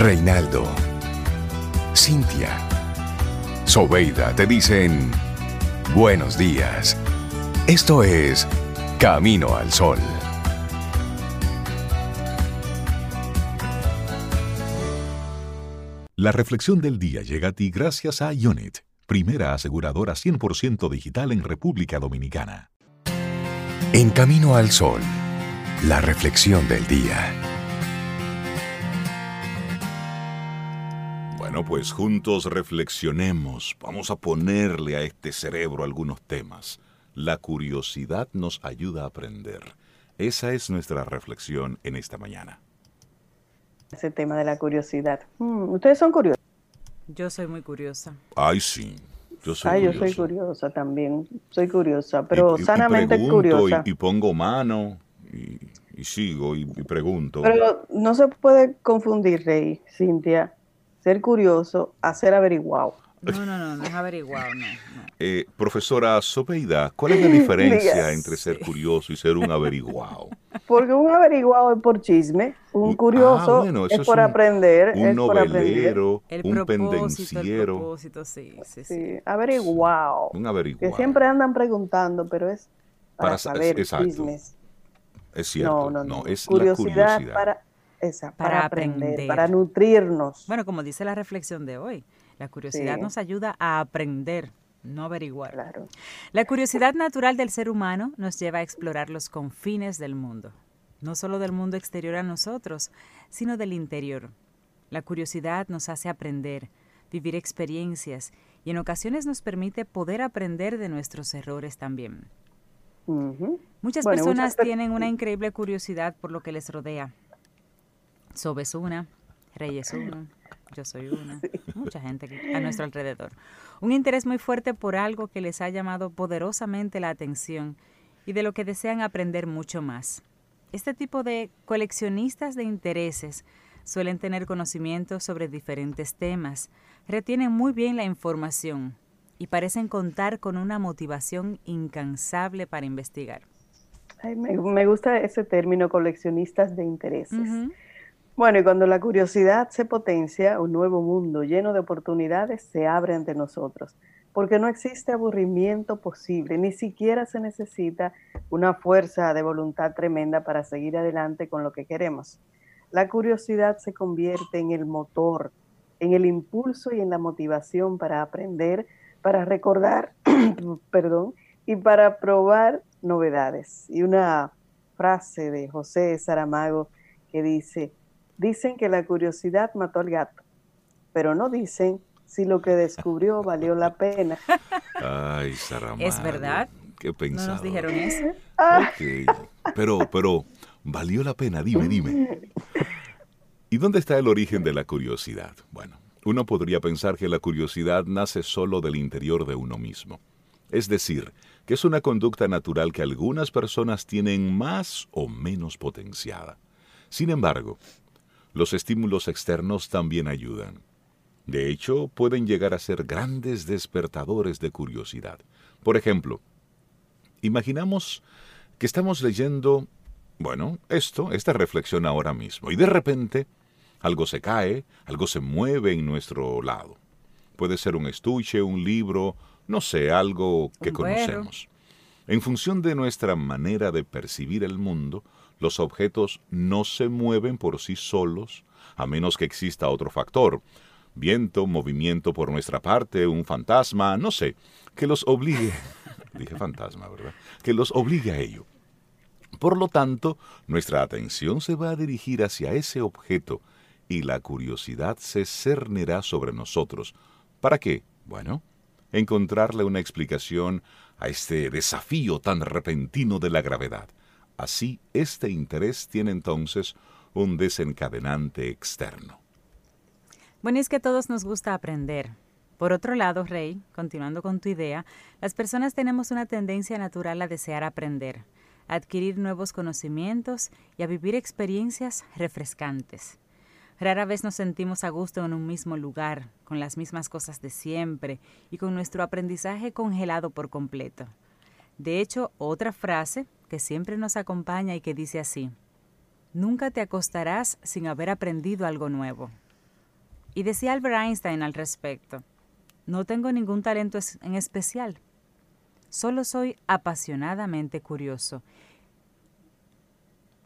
Reinaldo, Cintia, Sobeida te dicen buenos días. Esto es Camino al Sol. La reflexión del día llega a ti gracias a Unit, primera aseguradora 100% digital en República Dominicana. En Camino al Sol, la reflexión del día. Bueno, pues juntos reflexionemos. Vamos a ponerle a este cerebro algunos temas. La curiosidad nos ayuda a aprender. Esa es nuestra reflexión en esta mañana. Ese tema de la curiosidad. Mm, ¿Ustedes son curiosos? Yo soy muy curiosa. Ay, sí. Yo soy Ay, yo soy curiosa también. Soy curiosa, pero Y- y- y sanamente pregunto curiosa. Y, y pongo mano y, y sigo y, y pregunto. Pero no se puede confundir, Rey, Cintia, ser curioso a ser averiguado. No, no, no, no es averiguado, no. no. Eh, profesora Sobeida, ¿cuál es la diferencia entre ser curioso y ser un averiguado? Porque un averiguado es por chisme, un Ah, curioso bueno, es es por un- aprender, Un es por aprender. novelero, El un propósito, el pendenciero, propósito, sí, sí, sí. Sí, averiguado. un Que averiguado. siempre andan preguntando, pero es para, Para sa- saber chismes. Es cierto, no, no, no. es curiosidad, la curiosidad. para esa, para, Para aprender, aprender. para nutrirnos. Bueno, como dice la reflexión de hoy, la curiosidad Sí. nos ayuda a aprender, no averiguar. Claro. La curiosidad natural del ser humano nos lleva a explorar los confines del mundo, no solo del mundo exterior a nosotros, sino del interior. La curiosidad nos hace aprender, vivir experiencias y en ocasiones nos permite poder aprender de nuestros errores también. Muchas Bueno, personas muchas tienen una increíble curiosidad por lo que les rodea. Sobe es una, Rey es uno, yo soy una, mucha gente aquí a nuestro alrededor. Un interés muy fuerte por algo que les ha llamado poderosamente la atención y de lo que desean aprender mucho más. Este tipo de coleccionistas de intereses suelen tener conocimientos sobre diferentes temas, retienen muy bien la información y parecen contar con una motivación incansable para investigar. Ay, me, me gusta ese término, coleccionistas de intereses. Bueno, y cuando la curiosidad se potencia, un nuevo mundo lleno de oportunidades se abre ante nosotros, porque no existe aburrimiento posible, ni siquiera se necesita una fuerza de voluntad tremenda para seguir adelante con lo que queremos. La curiosidad se convierte en el motor, en el impulso y en la motivación para aprender, para recordar, perdón, y para probar novedades. Y una frase de José Saramago que dice, dicen que la curiosidad mató al gato, pero no dicen si lo que descubrió valió la pena. Ay, Saramago. ¿Es verdad? Qué No pensado. nos dijeron eso. Ok. Pero, pero, valió la pena, dime, dime. ¿Y dónde está el origen de la curiosidad? Bueno, uno podría pensar que la curiosidad nace solo del interior de uno mismo. Es decir, que es una conducta natural que algunas personas tienen más o menos potenciada. Sin embargo, los estímulos externos también ayudan. De hecho, pueden llegar a ser grandes despertadores de curiosidad. Por ejemplo, imaginamos que estamos leyendo, bueno, esto, esta reflexión ahora mismo, y de repente algo se cae, algo se mueve en nuestro lado. Puede ser un estuche, un libro, no sé, algo que conocemos. En función de nuestra manera de percibir el mundo, los objetos no se mueven por sí solos, a menos que exista otro factor, viento, movimiento por nuestra parte, un fantasma, no sé, que los obligue, dije fantasma, ¿verdad? Que los obligue a ello. Por lo tanto, nuestra atención se va a dirigir hacia ese objeto y la curiosidad se cernirá sobre nosotros. ¿Para qué? Bueno, encontrarle una explicación a este desafío tan repentino de la gravedad. Así, este interés tiene entonces un desencadenante externo. Bueno, es que a todos nos gusta aprender. Por otro lado, Rey, continuando con tu idea, las personas tenemos una tendencia natural a desear aprender, adquirir nuevos conocimientos y a vivir experiencias refrescantes. Rara vez nos sentimos a gusto en un mismo lugar, con las mismas cosas de siempre y con nuestro aprendizaje congelado por completo. De hecho, otra frase que siempre nos acompaña y que dice así, Nunca te acostarás sin haber aprendido algo nuevo. Y decía Albert Einstein al respecto, no tengo ningún talento en especial, solo soy apasionadamente curioso.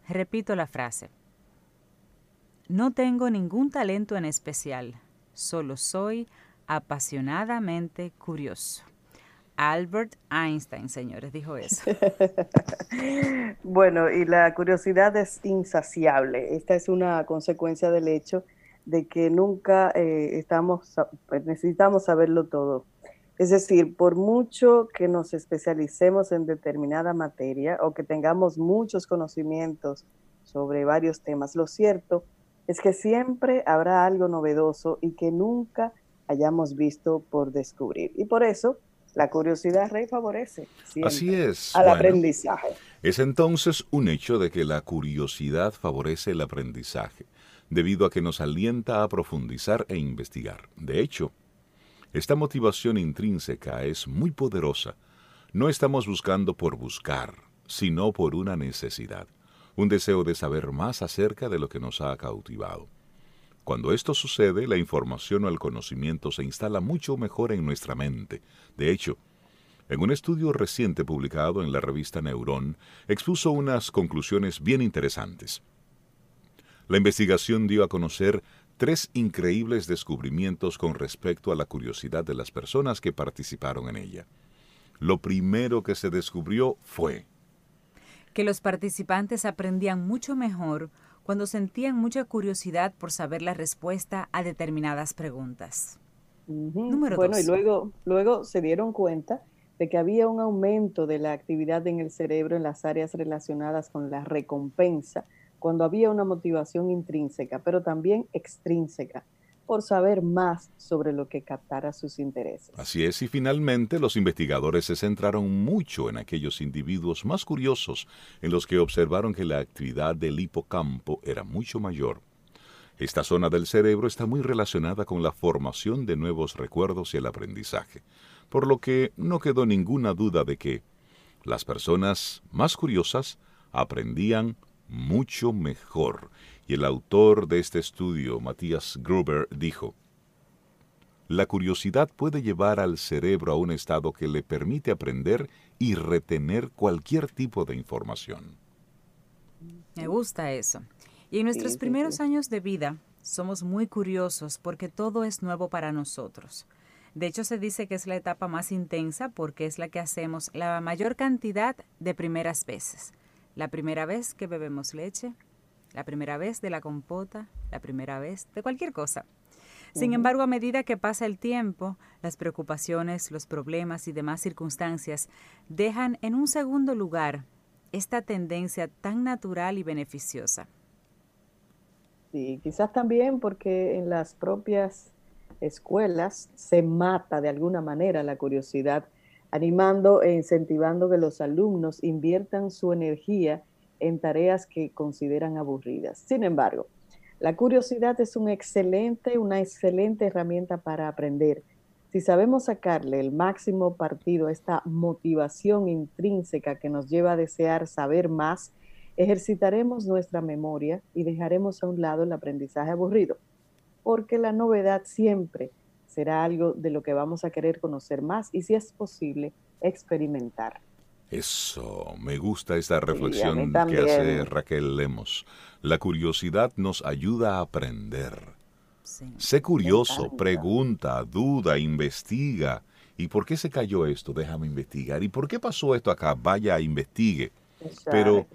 Repito la frase, no tengo ningún talento en especial, solo soy apasionadamente curioso. Albert Einstein, señores, dijo eso. bueno, y la curiosidad es insaciable. Esta es una consecuencia del hecho de que nunca eh, estamos, pues, necesitamos saberlo todo. Es decir, por mucho que nos especialicemos en determinada materia o que tengamos muchos conocimientos sobre varios temas, lo cierto es que siempre habrá algo novedoso y que nunca hayamos visto por descubrir. Y por eso la curiosidad rey favorece Así es, al aprendizaje. Es entonces un hecho de que la curiosidad favorece el aprendizaje, debido a que nos alienta a profundizar e investigar. De hecho, esta motivación intrínseca es muy poderosa. No estamos buscando por buscar, sino por una necesidad, un deseo de saber más acerca de lo que nos ha cautivado. Cuando esto sucede, la información o el conocimiento se instala mucho mejor en nuestra mente. De hecho, en un estudio reciente publicado en la revista Neurón, expuso unas conclusiones bien interesantes. La investigación dio a conocer tres increíbles descubrimientos con respecto a la curiosidad de las personas que participaron en ella. Lo primero que se descubrió fue que los participantes aprendían mucho mejor cuando sentían mucha curiosidad por saber la respuesta a determinadas preguntas. bueno, y luego, luego se dieron cuenta de que había un aumento de la actividad en el cerebro en las áreas relacionadas con la recompensa, cuando había una motivación intrínseca, pero también extrínseca, por saber más sobre lo que captara sus intereses. Así es, y finalmente los investigadores se centraron mucho en aquellos individuos más curiosos, en los que observaron que la actividad del hipocampo era mucho mayor. Esta zona del cerebro está muy relacionada con la formación de nuevos recuerdos y el aprendizaje, por lo que no quedó ninguna duda de que las personas más curiosas aprendían mucho mejor y el autor de este estudio, Matthias Gruber, dijo, La curiosidad puede llevar al cerebro a un estado que le permite aprender y retener cualquier tipo de información. Me gusta eso. Y en nuestros primeros años de vida somos muy curiosos porque todo es nuevo para nosotros. De hecho, se dice que es la etapa más intensa porque es la que hacemos la mayor cantidad de primeras veces. La primera vez que bebemos leche, la primera vez de la compota, la primera vez de cualquier cosa. Sin embargo, a medida que pasa el tiempo, las preocupaciones, los problemas y demás circunstancias dejan en un segundo lugar esta tendencia tan natural y beneficiosa. Sí, quizás también porque en las propias escuelas se mata de alguna manera la curiosidad, animando e incentivando que los alumnos inviertan su energía en tareas que consideran aburridas. Sin embargo, la curiosidad es un excelente, una excelente herramienta para aprender. Si sabemos sacarle el máximo partido a esta motivación intrínseca que nos lleva a desear saber más, ejercitaremos nuestra memoria y dejaremos a un lado el aprendizaje aburrido, porque la novedad siempre será algo de lo que vamos a querer conocer más y si es posible, experimentar. Eso, me gusta esta reflexión que hace Raquel Lemos. La curiosidad nos ayuda a aprender. sé curioso, pregunta, duda, investiga. ¿Y por qué se cayó esto? Déjame investigar. ¿Y por qué pasó esto acá? Vaya, investigue. Pero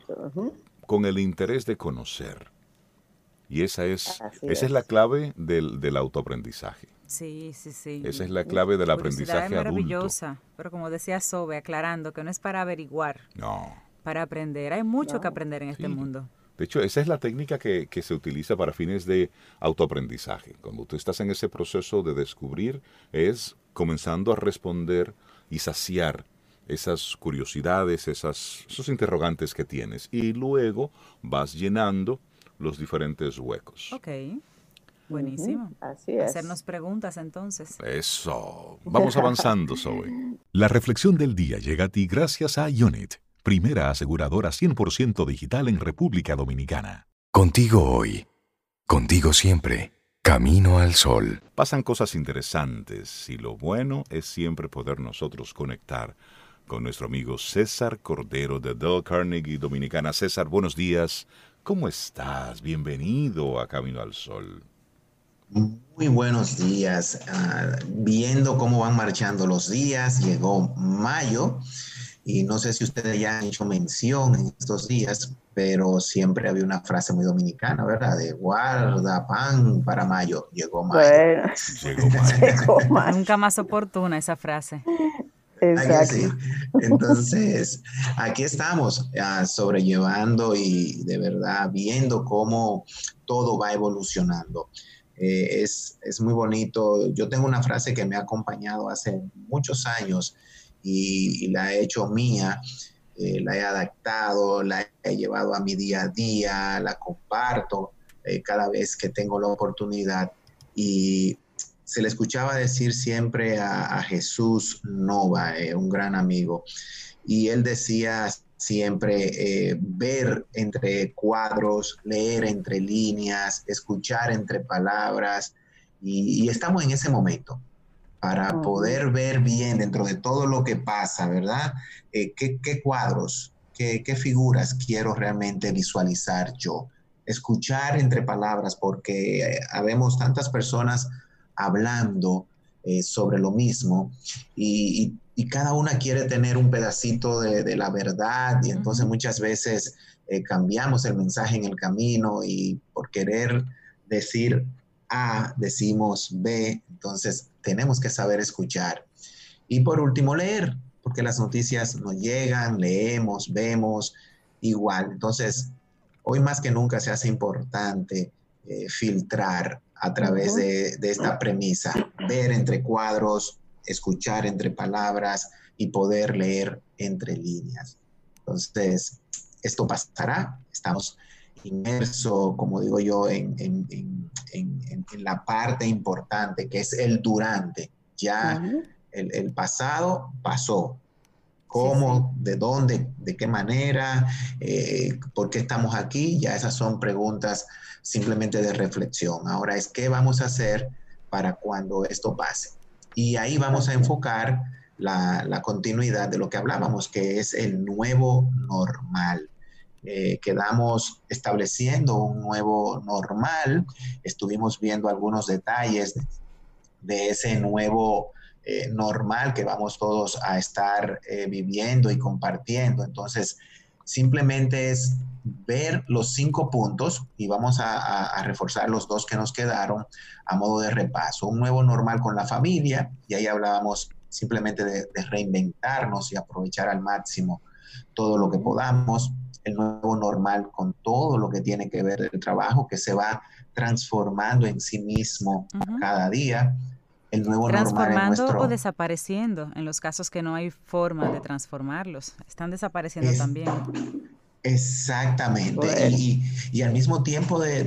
con el interés de conocer. Y esa es, esa es. la clave del, del autoaprendizaje. Sí, sí, sí. Esa es la clave del aprendizaje es maravillosa, pero como decía Sobe, aclarando que no es para averiguar. No. Para aprender. Hay mucho que aprender en este mundo. De hecho, esa es la técnica que, que, se utiliza para fines de autoaprendizaje. Cuando tú estás en ese proceso de descubrir, es comenzando a responder y saciar esas curiosidades, esas, esos interrogantes que tienes. Y luego vas llenando los diferentes huecos. Ok. Buenísimo. Así es. Hacernos preguntas entonces. Eso. Vamos avanzando, Zoe. La reflexión del día llega a ti gracias a Unit, primera aseguradora 100% digital en República Dominicana. Contigo hoy. Contigo siempre. Camino al Sol. Pasan cosas interesantes y lo bueno es siempre poder nosotros conectar con nuestro amigo César Cordero de Del Carnegie Dominicana. César, buenos días. ¿Cómo estás? Bienvenido a Camino al Sol. Muy buenos días. Ah, viendo cómo van marchando los días, llegó mayo y no sé si ustedes ya han hecho mención en estos días, pero siempre había una frase muy dominicana, ¿verdad? De guarda pan para mayo. Llegó mayo. Llegó mayo. Nunca más oportuna esa frase. Exacto. Entonces, aquí estamos sobrellevando y de verdad viendo cómo todo va evolucionando. Eh, es, es, muy bonito. Yo tengo una frase que me ha acompañado hace muchos años y, la he hecho mía, eh, la he adaptado, la he llevado a mi día a día, la comparto eh, cada vez que tengo la oportunidad. Y se le escuchaba decir siempre a, Jesús Nova, un gran amigo, y él decía siempre ver entre cuadros, leer entre líneas, escuchar entre palabras, y estamos en ese momento para poder ver bien dentro de todo lo que pasa, ¿verdad? Eh, ¿qué, cuadros, qué, figuras quiero realmente visualizar yo? Escuchar entre palabras, porque eh, habemos tantas personas hablando eh, sobre lo mismo y, cada una quiere tener un pedacito de, la verdad y entonces muchas veces cambiamos el mensaje en el camino y por querer decir A, decimos B, entonces tenemos que saber escuchar. Y por último, leer, porque las noticias nos llegan, leemos, vemos igual. Entonces, hoy más que nunca se hace importante eh, filtrar a través de, esta premisa, ver entre cuadros, escuchar entre palabras y poder leer entre líneas. Entonces, esto pasará, estamos inmersos, como digo yo, en, en, la parte importante, que es el durante. Ya el, pasado pasó. ¿Cómo? ¿De dónde? ¿De qué manera? Eh, ¿Por qué estamos aquí? Ya esas son preguntas simplemente de reflexión. Ahora es qué vamos a hacer para cuando esto pase. Y ahí vamos a enfocar la, continuidad de lo que hablábamos, que es el nuevo normal. Eh, quedamos estableciendo un nuevo normal, estuvimos viendo algunos detalles de, ese nuevo eh, normal que vamos todos a estar eh, viviendo y compartiendo. Entonces, simplemente es ver los cinco puntos y vamos a, reforzar los dos que nos quedaron a modo de repaso. Un nuevo normal con la familia, y ahí hablábamos simplemente de reinventarnos y aprovechar al máximo todo lo que podamos el nuevo normal con todo lo que tiene que ver el trabajo que se va transformando en sí mismo cada día. El nuevo transformando o desapareciendo en los casos que no hay forma de transformarlos. Están desapareciendo también. Exactamente. Y, al mismo tiempo de,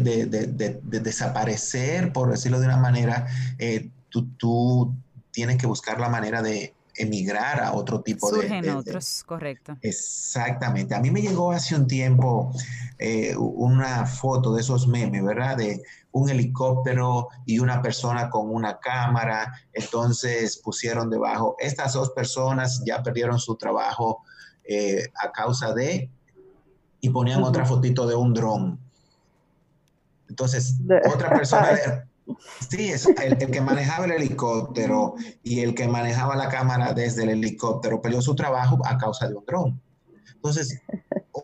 desaparecer, por decirlo de una manera, eh, tú, tú tienes que buscar la manera de emigrar a otro tipo de... Surgen otros, correcto. Exactamente. A mí me llegó hace un tiempo eh, una foto de esos memes, ¿verdad? De un helicóptero y una persona con una cámara. Entonces pusieron debajo, estas dos personas ya perdieron su trabajo eh, a causa de... Y ponían otra fotito de un dron. Entonces, otra persona... Sí, es el, que manejaba el helicóptero y el que manejaba la cámara desde el helicóptero perdió su trabajo a causa de un dron. Entonces,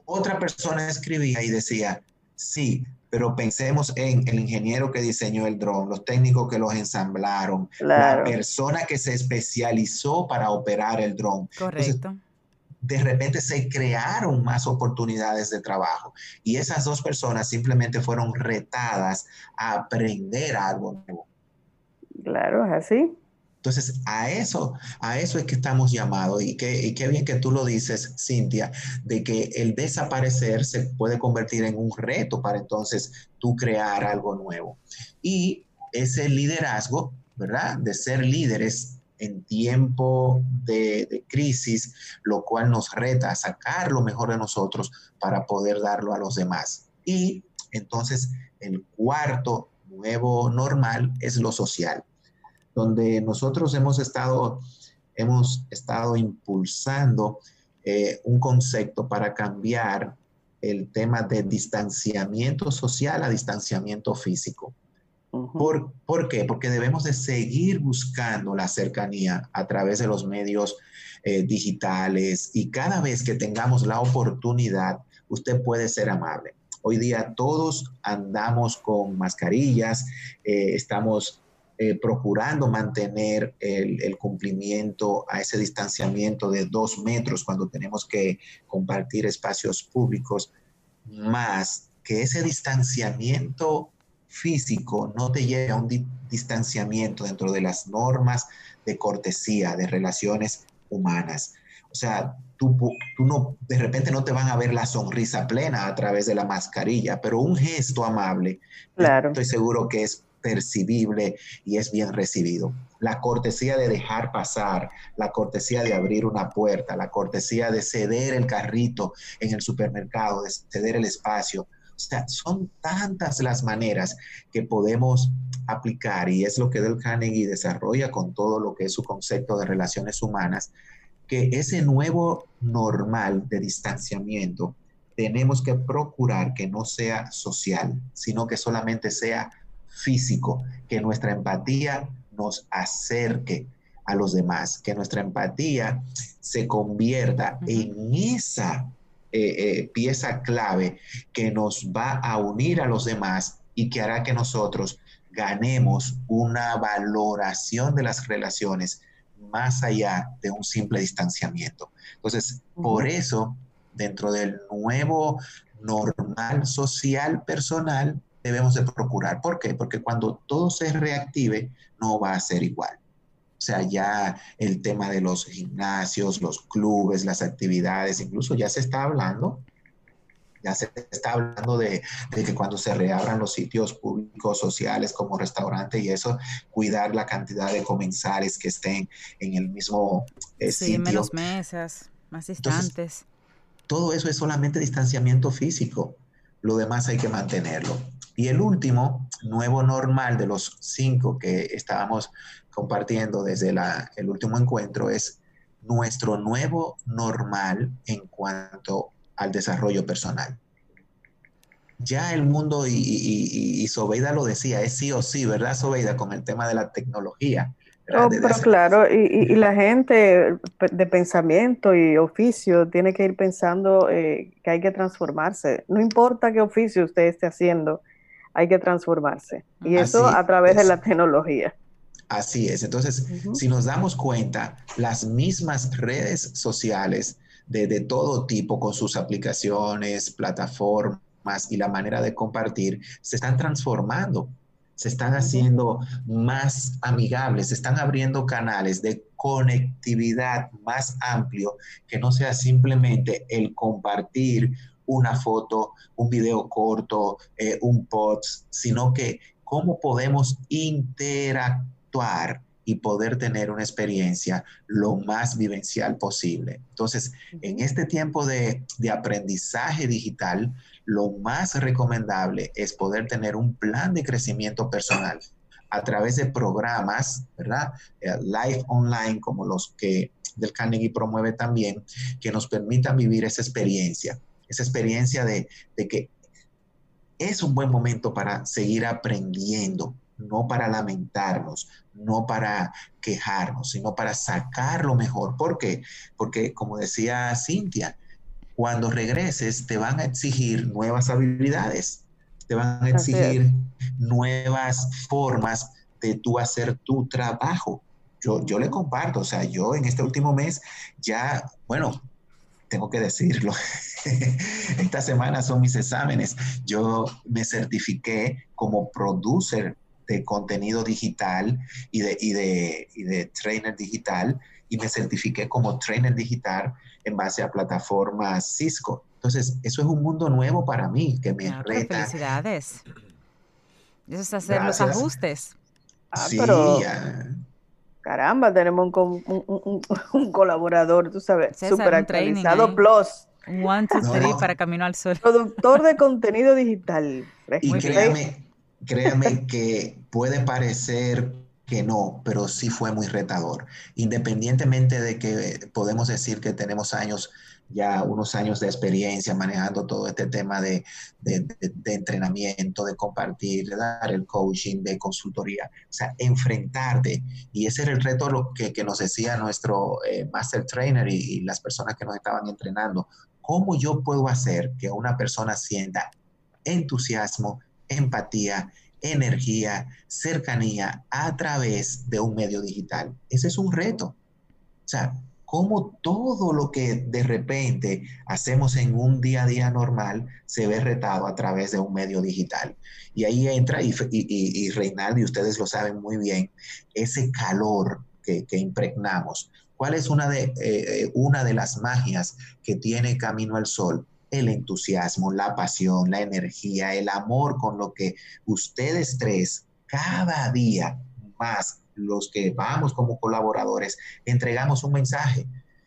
otra persona escribía y decía, sí, pero pensemos en el ingeniero que diseñó el dron, los técnicos que los ensamblaron, la persona que se especializó para operar el dron. Correcto de repente se crearon más oportunidades de trabajo y esas dos personas simplemente fueron retadas a aprender algo nuevo. Claro, es así. Entonces, a eso, a eso es que estamos llamados y qué, qué bien que tú lo dices, Cintia, de que el desaparecer se puede convertir en un reto para entonces tú crear algo nuevo. Y ese liderazgo, ¿verdad? De ser líderes en tiempo de, crisis, lo cual nos reta a sacar lo mejor de nosotros para poder darlo a los demás. Y entonces el cuarto nuevo normal es lo social, donde nosotros hemos estado, hemos estado impulsando eh, un concepto para cambiar el tema de distanciamiento social a distanciamiento físico. ¿Por, ¿Por, qué? Porque debemos de seguir buscando la cercanía a través de los medios eh, digitales y cada vez que tengamos la oportunidad, usted puede ser amable. Hoy día todos andamos con mascarillas, eh, estamos eh, procurando mantener el, el, cumplimiento a ese distanciamiento de dos metros cuando tenemos que compartir espacios públicos, más que ese distanciamiento físico no te lleve a un distanciamiento dentro de las normas de cortesía, de relaciones humanas. O sea, tú, tú no, de repente no te van a ver la sonrisa plena a través de la mascarilla, pero un gesto amable, claro. estoy seguro que es percibible y es bien recibido. La cortesía de dejar pasar, la cortesía de abrir una puerta, la cortesía de ceder el carrito en el supermercado, de ceder el espacio. O sea, son tantas las maneras que podemos aplicar y es lo que Del Carnegie desarrolla con todo lo que es su concepto de relaciones humanas, que ese nuevo normal de distanciamiento tenemos que procurar que no sea social, sino que solamente sea físico, que nuestra empatía nos acerque a los demás, que nuestra empatía se convierta en esa eh, eh, pieza clave que nos va a unir a los demás y que hará que nosotros ganemos una valoración de las relaciones más allá de un simple distanciamiento. Entonces, por eso, dentro del nuevo normal social personal, debemos de procurar. ¿Por qué? Porque cuando todo se reactive, no va a ser igual. O sea, ya el tema de los gimnasios, los clubes, las actividades, incluso ya se está hablando ya se está hablando de, que cuando se reabran los sitios públicos sociales como restaurante y eso, cuidar la cantidad de comensales que estén en el mismo eh, sí, menos mesas, más distantes. todo eso es solamente distanciamiento físico. Lo demás hay que mantenerlo. Y el último, nuevo normal de los cinco que estábamos compartiendo desde el último encuentro, es nuestro nuevo normal en cuanto al desarrollo personal. Ya el mundo, y, y, Sobeida lo decía, es sí o sí, ¿verdad, Sobeida? Con el tema de la tecnología. Oh, pero claro, y, la gente de pensamiento y oficio tiene que ir pensando eh, que hay que transformarse. No importa qué oficio usted esté haciendo, hay que transformarse. Y eso a través de la tecnología. Así es. Entonces, si nos damos cuenta, las mismas redes sociales de, todo tipo con sus aplicaciones, plataformas y la manera de compartir, se están transformando, se están haciendo más amigables, se están abriendo canales de conectividad más amplio que no sea simplemente el compartir una foto, un video corto, eh, un post, sino que cómo podemos interactuar y poder tener una experiencia lo más vivencial posible. Entonces, en este tiempo de, aprendizaje digital, lo más recomendable es poder tener un plan de crecimiento personal a través de programas, ¿verdad? Eh, live online, como los que del Carnegie promueve también, que nos permitan vivir esa experiencia, esa experiencia de, de que es un buen momento para seguir aprendiendo, no para lamentarnos, no para quejarnos, sino para sacar lo mejor. ¿Por qué? Porque, como decía Cintia, cuando regreses te van a exigir nuevas habilidades, te van a exigir nuevas formas de tú hacer tu trabajo. Yo, yo le comparto, o sea, yo en este último mes ya, bueno, tengo que decirlo, esta semana son mis exámenes. Yo me certifiqué como producer de contenido digital y de, y de, y de trainer digital y me certifiqué como trainer digital en base a plataformas Cisco. Entonces, eso es un mundo nuevo para mí que me reta. Felicidades. Eso es hacer los ajustes. Ah, sí, pero, caramba, tenemos un, un, colaborador, tú sabes, súper actualizado, plus. One, two, three, para Camino al Sol. Productor de contenido digital. Y créame, créame que puede parecer que no, pero sí fue muy retador. Independientemente de que podemos decir que tenemos años, ya unos años de experiencia manejando todo este tema de, entrenamiento, de compartir, de dar el coaching, de consultoría, o sea, enfrentarte. Y ese era el reto que, que nos decía nuestro eh, master trainer y las personas que nos estaban entrenando. ¿Cómo yo puedo hacer que una persona sienta entusiasmo, empatía, energía, cercanía a través de un medio digital. Ese es un reto. O sea, cómo todo lo que de repente hacemos en un día a día normal se ve retado a través de un medio digital. Y ahí entra, y, y, Reinaldo, y ustedes lo saben muy bien, ese calor que, impregnamos. ¿Cuál es una de, eh, una de las magias que tiene Camino al Sol? El entusiasmo, la pasión, la energía, el amor con lo que ustedes tres cada día más los que vamos como colaboradores entregamos un mensaje.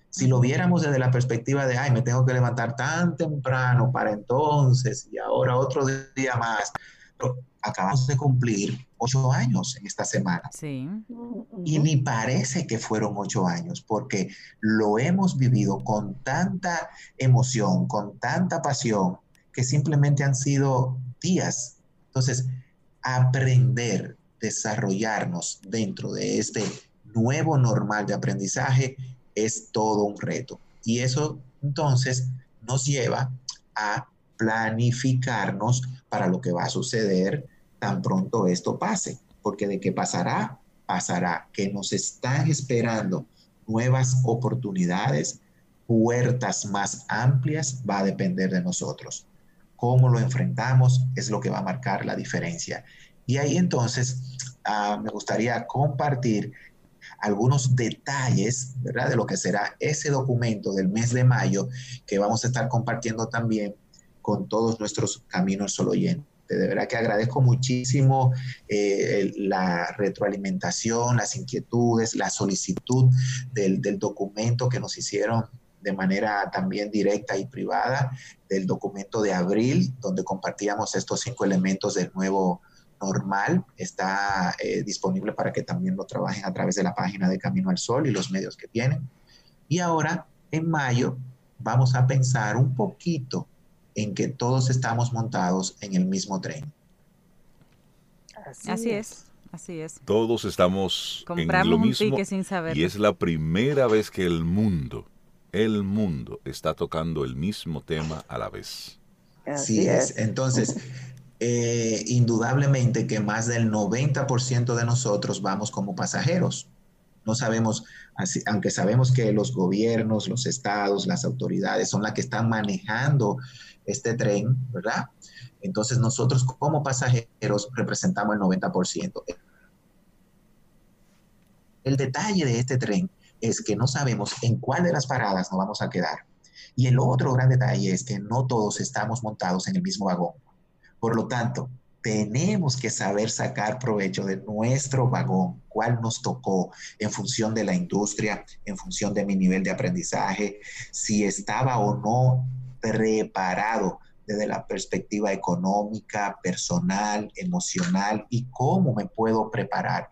Si lo viéramos desde la perspectiva de, ay, me tengo que levantar tan temprano para entonces y ahora otro día más, acabamos de cumplir ocho años en esta semana. Sí. Y ni parece que fueron ocho años, porque lo hemos vivido con tanta emoción, con tanta pasión, que simplemente han sido días. Entonces, aprender, desarrollarnos dentro de este nuevo normal de aprendizaje es todo un reto. Y eso entonces nos lleva a planificarnos para lo que va a suceder tan pronto esto pase, porque de qué pasará, pasará, que nos están esperando nuevas oportunidades, puertas más amplias, va a depender de nosotros. Cómo lo enfrentamos es lo que va a marcar la diferencia. Y ahí entonces ah, me gustaría compartir algunos detalles, ¿verdad? De lo que será ese documento del mes de mayo que vamos a estar compartiendo también con todos nuestros caminos solo oyentes. De verdad que agradezco muchísimo eh, la retroalimentación, las inquietudes, la solicitud del, del documento que nos hicieron de manera también directa y privada, del documento de abril, donde compartíamos estos cinco elementos del nuevo normal. Está eh, disponible para que también lo trabajen a través de la página de Camino al Sol y los medios que tienen. Y ahora, en mayo, vamos a pensar un poquito en que todos estamos montados en el mismo tren. Así, es. Así es. Todos estamos en lo mismo sin saber. y es la primera vez que el mundo, el mundo está tocando el mismo tema a la vez. Así es. Entonces, eh, indudablemente que más del 90% de nosotros vamos como pasajeros. No sabemos, aunque sabemos que los gobiernos, los estados, las autoridades son las que están manejando este tren, ¿verdad? Entonces nosotros como pasajeros representamos el 90%. El detalle de este tren es que no sabemos en cuál de las paradas nos vamos a quedar. Y el otro gran detalle es que no todos estamos montados en el mismo vagón. Por lo tanto, tenemos que saber sacar provecho de nuestro vagón, cuál nos tocó en función de la industria, en función de mi nivel de aprendizaje, si estaba o no preparado desde la perspectiva económica, personal, emocional y cómo me puedo preparar.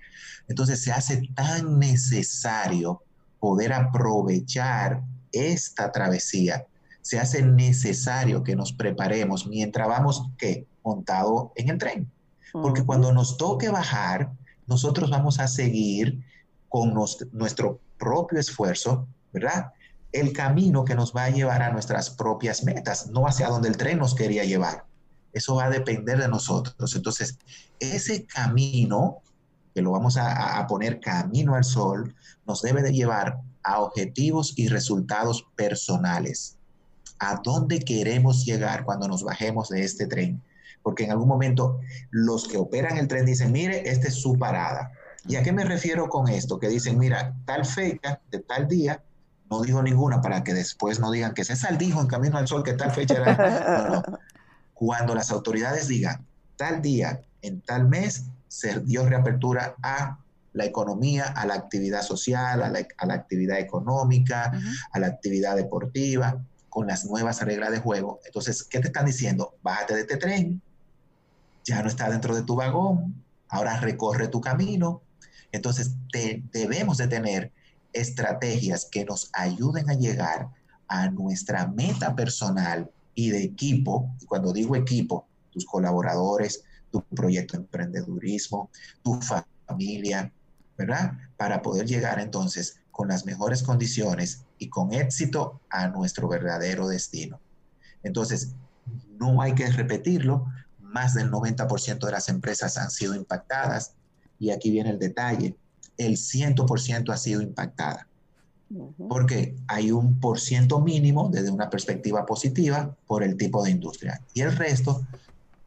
Entonces se hace tan necesario poder aprovechar esta travesía. Se hace necesario que nos preparemos mientras vamos ¿qué? Montado en el tren. Porque cuando nos toque bajar, nosotros vamos a seguir con nuestro propio esfuerzo, ¿verdad? el camino que nos va a llevar a nuestras propias metas, no hacia donde el tren nos quería llevar. Eso va a depender de nosotros. Entonces, ese camino, que lo vamos a, poner camino al sol, nos debe de llevar a objetivos y resultados personales. ¿A dónde queremos llegar cuando nos bajemos de este tren? Porque en algún momento los que operan el tren dicen, mire, esta es su parada. ¿Y a qué me refiero con esto? Que dicen, mira, tal fecha de tal día no dijo ninguna para que después no digan que César dijo en Camino al Sol que tal fecha era. Cuando las autoridades digan tal día, en tal mes, se dio reapertura a la economía, a la actividad social, a la, actividad económica, a la actividad deportiva, con las nuevas reglas de juego. Entonces, ¿qué te están diciendo? Bájate de este tren, ya no está dentro de tu vagón, ahora recorre tu camino. Entonces, debemos de tener estrategias que nos ayuden a llegar a nuestra meta personal y de equipo. Y cuando digo equipo, tus colaboradores, tu proyecto de emprendedurismo, tu familia, ¿verdad? Para poder llegar entonces con las mejores condiciones y con éxito a nuestro verdadero destino. Entonces, no hay que repetirlo, más del 90% de las empresas han sido impactadas y aquí viene el detalle, el 100% ha sido impactada. Porque hay un por ciento mínimo desde una perspectiva positiva por el tipo de industria y el resto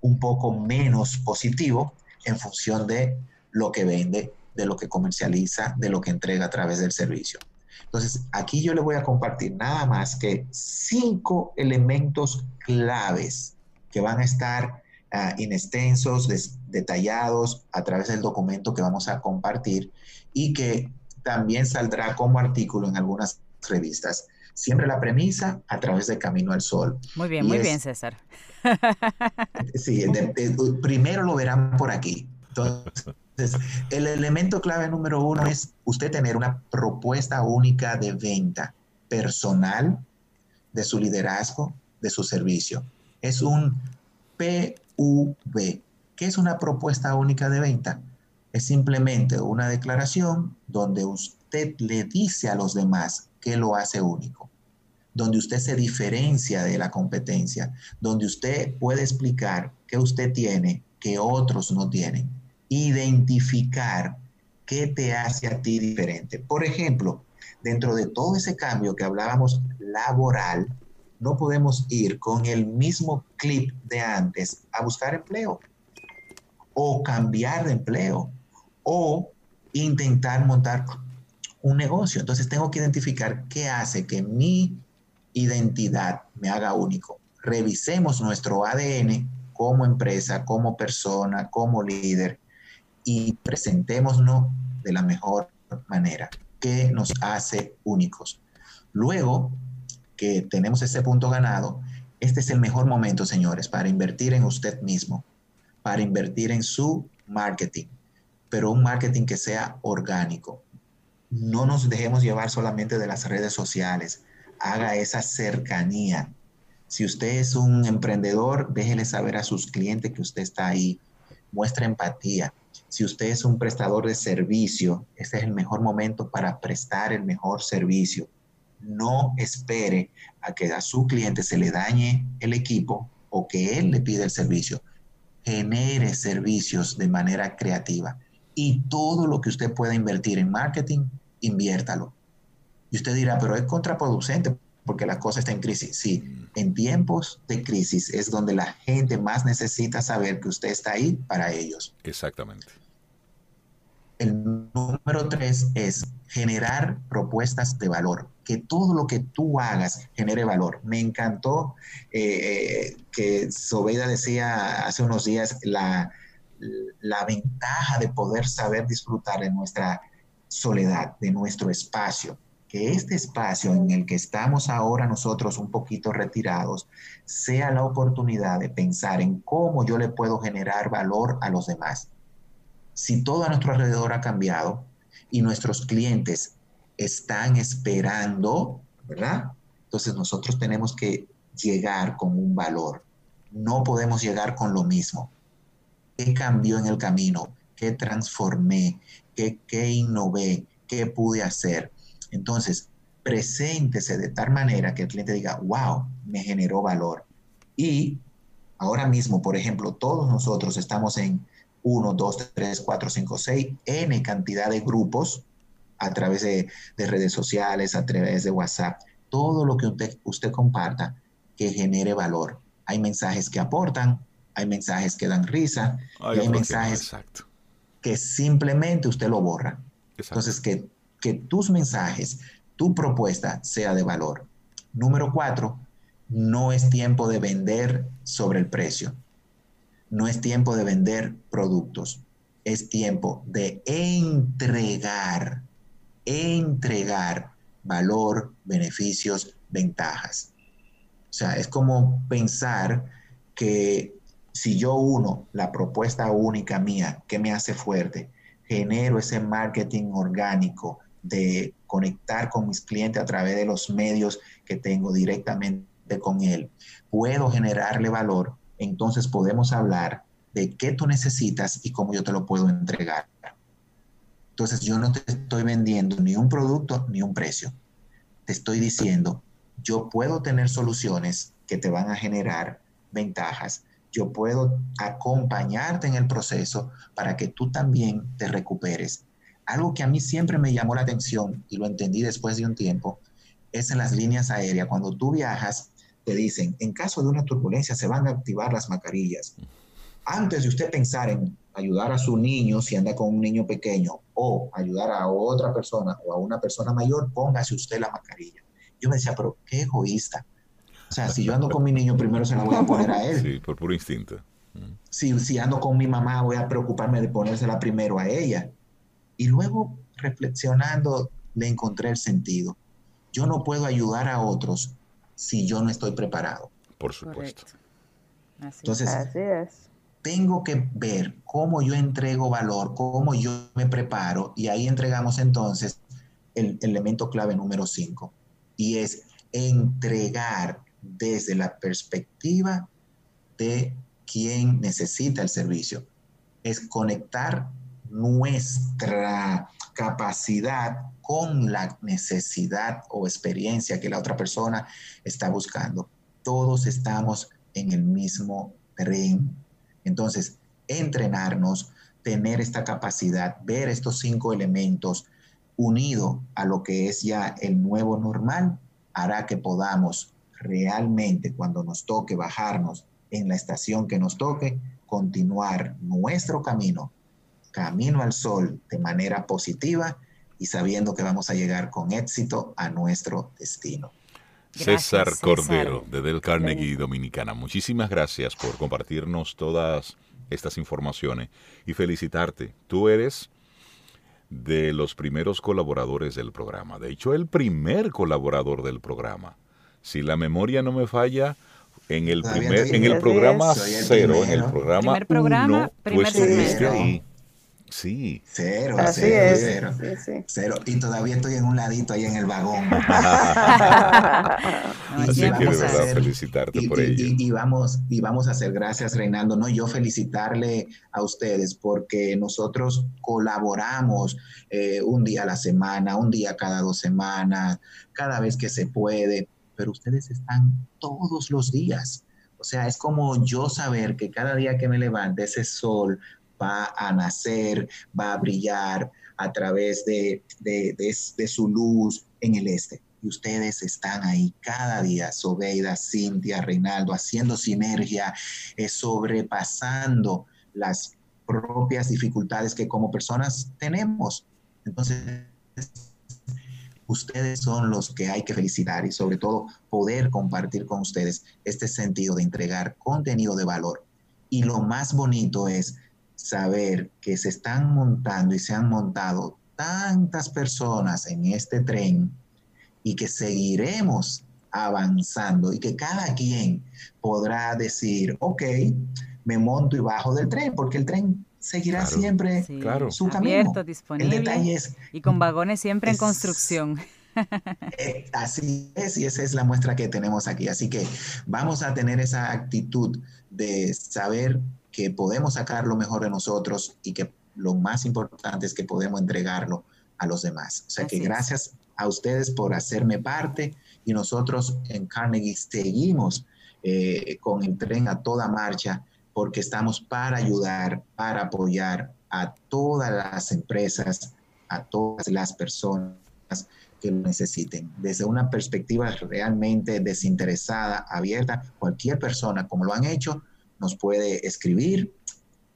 un poco menos positivo en función de lo que vende, de lo que comercializa, de lo que entrega a través del servicio. Entonces, aquí yo le voy a compartir nada más que cinco elementos claves que van a estar uh, inextensos, detallados a través del documento que vamos a compartir y que también saldrá como artículo en algunas revistas. Siempre la premisa a través de Camino al Sol. Muy bien, muy bien, César. sí, primero lo verán por aquí. Entonces, el elemento clave número uno es usted tener una propuesta única de venta personal de su liderazgo, de su servicio. Es un PV. ¿Qué es una propuesta única de venta? Es simplemente una declaración donde usted le dice a los demás qué lo hace único, donde usted se diferencia de la competencia, donde usted puede explicar qué usted tiene que otros no tienen identificar qué te hace a ti diferente. Por ejemplo, dentro de todo ese cambio que hablábamos laboral, no podemos ir con el mismo clip de antes a buscar empleo o cambiar de empleo o intentar montar un negocio. Entonces tengo que identificar qué hace que mi identidad me haga único. Revisemos nuestro ADN como empresa, como persona, como líder y presentémonos de la mejor manera, que nos hace únicos. Luego que tenemos ese punto ganado, este es el mejor momento, señores, para invertir en usted mismo, para invertir en su marketing, pero un marketing que sea orgánico. No nos dejemos llevar solamente de las redes sociales, haga esa cercanía. Si usted es un emprendedor, déjele saber a sus clientes que usted está ahí, muestra empatía, si usted es un prestador de servicio, este es el mejor momento para prestar el mejor servicio. No espere a que a su cliente se le dañe el equipo o que él le pida el servicio. Genere servicios de manera creativa. Y todo lo que usted pueda invertir en marketing, inviértalo. Y usted dirá, pero es contraproducente porque la cosa está en crisis. Sí, en tiempos de crisis es donde la gente más necesita saber que usted está ahí para ellos. Exactamente. El número tres es generar propuestas de valor, que todo lo que tú hagas genere valor. Me encantó eh, eh, que Sobeida decía hace unos días la, la ventaja de poder saber disfrutar de nuestra soledad, de nuestro espacio que este espacio en el que estamos ahora nosotros un poquito retirados sea la oportunidad de pensar en cómo yo le puedo generar valor a los demás. Si todo a nuestro alrededor ha cambiado y nuestros clientes están esperando, ¿verdad? Entonces nosotros tenemos que llegar con un valor. No podemos llegar con lo mismo. ¿Qué cambió en el camino? ¿Qué transformé? ¿Qué, qué innové? ¿Qué pude hacer? Entonces, preséntese de tal manera que el cliente diga, wow, me generó valor. Y ahora mismo, por ejemplo, todos nosotros estamos en 1, 2, 3, 4, 5, 6, N cantidad de grupos a través de, redes sociales, a través de WhatsApp. Todo lo que usted, usted comparta que genere valor. Hay mensajes que aportan, hay mensajes que dan risa, y hay mensajes que simplemente usted lo borra. Entonces, que que tus mensajes, tu propuesta sea de valor. Número cuatro, no es tiempo de vender sobre el precio. No es tiempo de vender productos. Es tiempo de entregar, entregar valor, beneficios, ventajas. O sea, es como pensar que Si yo uno la propuesta única mía que me hace fuerte, genero ese marketing orgánico de conectar con mis clientes a través de los medios que tengo directamente con él, puedo generarle valor, entonces podemos hablar de qué tú necesitas y cómo yo te lo puedo entregar. Entonces yo no te estoy vendiendo ni un producto ni un precio. Te estoy diciendo, yo puedo tener soluciones que te van a generar ventajas. Yo puedo acompañarte en el proceso para que tú también te recuperes. Algo que a mí siempre me llamó la atención y lo entendí después de un tiempo es en las líneas aéreas. Cuando tú viajas, te dicen, en caso de una turbulencia se van a activar las mascarillas. Antes de usted pensar en ayudar a su niño, si anda con un niño pequeño, o ayudar a otra persona o a una persona mayor, póngase usted la mascarilla. Yo me decía, pero qué egoísta. O sea, si yo ando con mi niño, primero se la voy a poner a él. Sí, por puro instinto. Si, si ando con mi mamá, voy a preocuparme de ponérsela primero a ella. Y luego, reflexionando, le encontré el sentido. Yo no puedo ayudar a otros si yo no estoy preparado. Por supuesto. Entonces, Así es tengo que ver cómo yo entrego valor, cómo yo me preparo y ahí entregamos entonces el elemento clave número 5 y es entregar desde la perspectiva de quien necesita el servicio. Es conectar nuestra capacidad con la necesidad o experiencia que la otra persona está buscando. Todos estamos en el mismo tren entonces, entrenarnos, tener esta capacidad, ver estos cinco elementos unido a lo que es ya el nuevo normal, hará que podamos realmente, cuando nos toque bajarnos en la estación que nos toque, continuar nuestro camino, camino al sol de manera positiva y sabiendo que vamos a llegar con éxito a nuestro destino. César Cordero, de Del Carnegie Dominicana. Muchísimas gracias por compartirnos todas estas informaciones y felicitarte. Tú eres de los primeros colaboradores del programa. De hecho, el primer colaborador del programa. Si la memoria no me falla, en el primer, en el programa cero, en el programa primer programa, uno, tú ahí. Sí. Cero, Así cero, es. cero, Sí, sí. cero. Y todavía estoy en un ladito ahí en el vagón. No, Así que de vamos a verdad hacer. felicitarte y, por y- ello. y- y vamos, y vamos a hacer gracias, Reinaldo. No, yo felicitarle a ustedes porque nosotros colaboramos eh, un día a la semana, un día cada dos semanas, cada vez que se puede, pero ustedes están todos los días. O sea, es como yo saber que cada día que me levante ese sol va a nacer, va a brillar a través de, de- de- su luz en el este. Y ustedes están ahí cada día, Sobeida, Cintia, Reinaldo, haciendo sinergia, eh, sobrepasando las propias dificultades que como personas tenemos. Entonces, ustedes son los que hay que felicitar y sobre todo poder compartir con ustedes este sentido de entregar contenido de valor. Y lo más bonito es saber que se están montando y se han montado tantas personas en este tren y que seguiremos avanzando y que cada quien podrá decir, ok, me monto y bajo del tren, porque el tren seguirá Claro. siempre Sí, Claro. su camino. abierto, El disponible detalle es, y con vagones siempre en construcción. eh, así es, y esa es la muestra que tenemos aquí. Así que vamos a tener esa actitud de saber que podemos sacar lo mejor de nosotros y que lo más importante es que podemos entregarlo a los demás. O sea Así que es. gracias a ustedes por hacerme parte y nosotros en Carnegie seguimos eh, con el tren a toda marcha porque estamos para ayudar, para apoyar a todas las empresas, a todas las personas que lo necesiten. Desde una perspectiva realmente desinteresada, abierta, cualquier persona, como lo han hecho, nos puede escribir,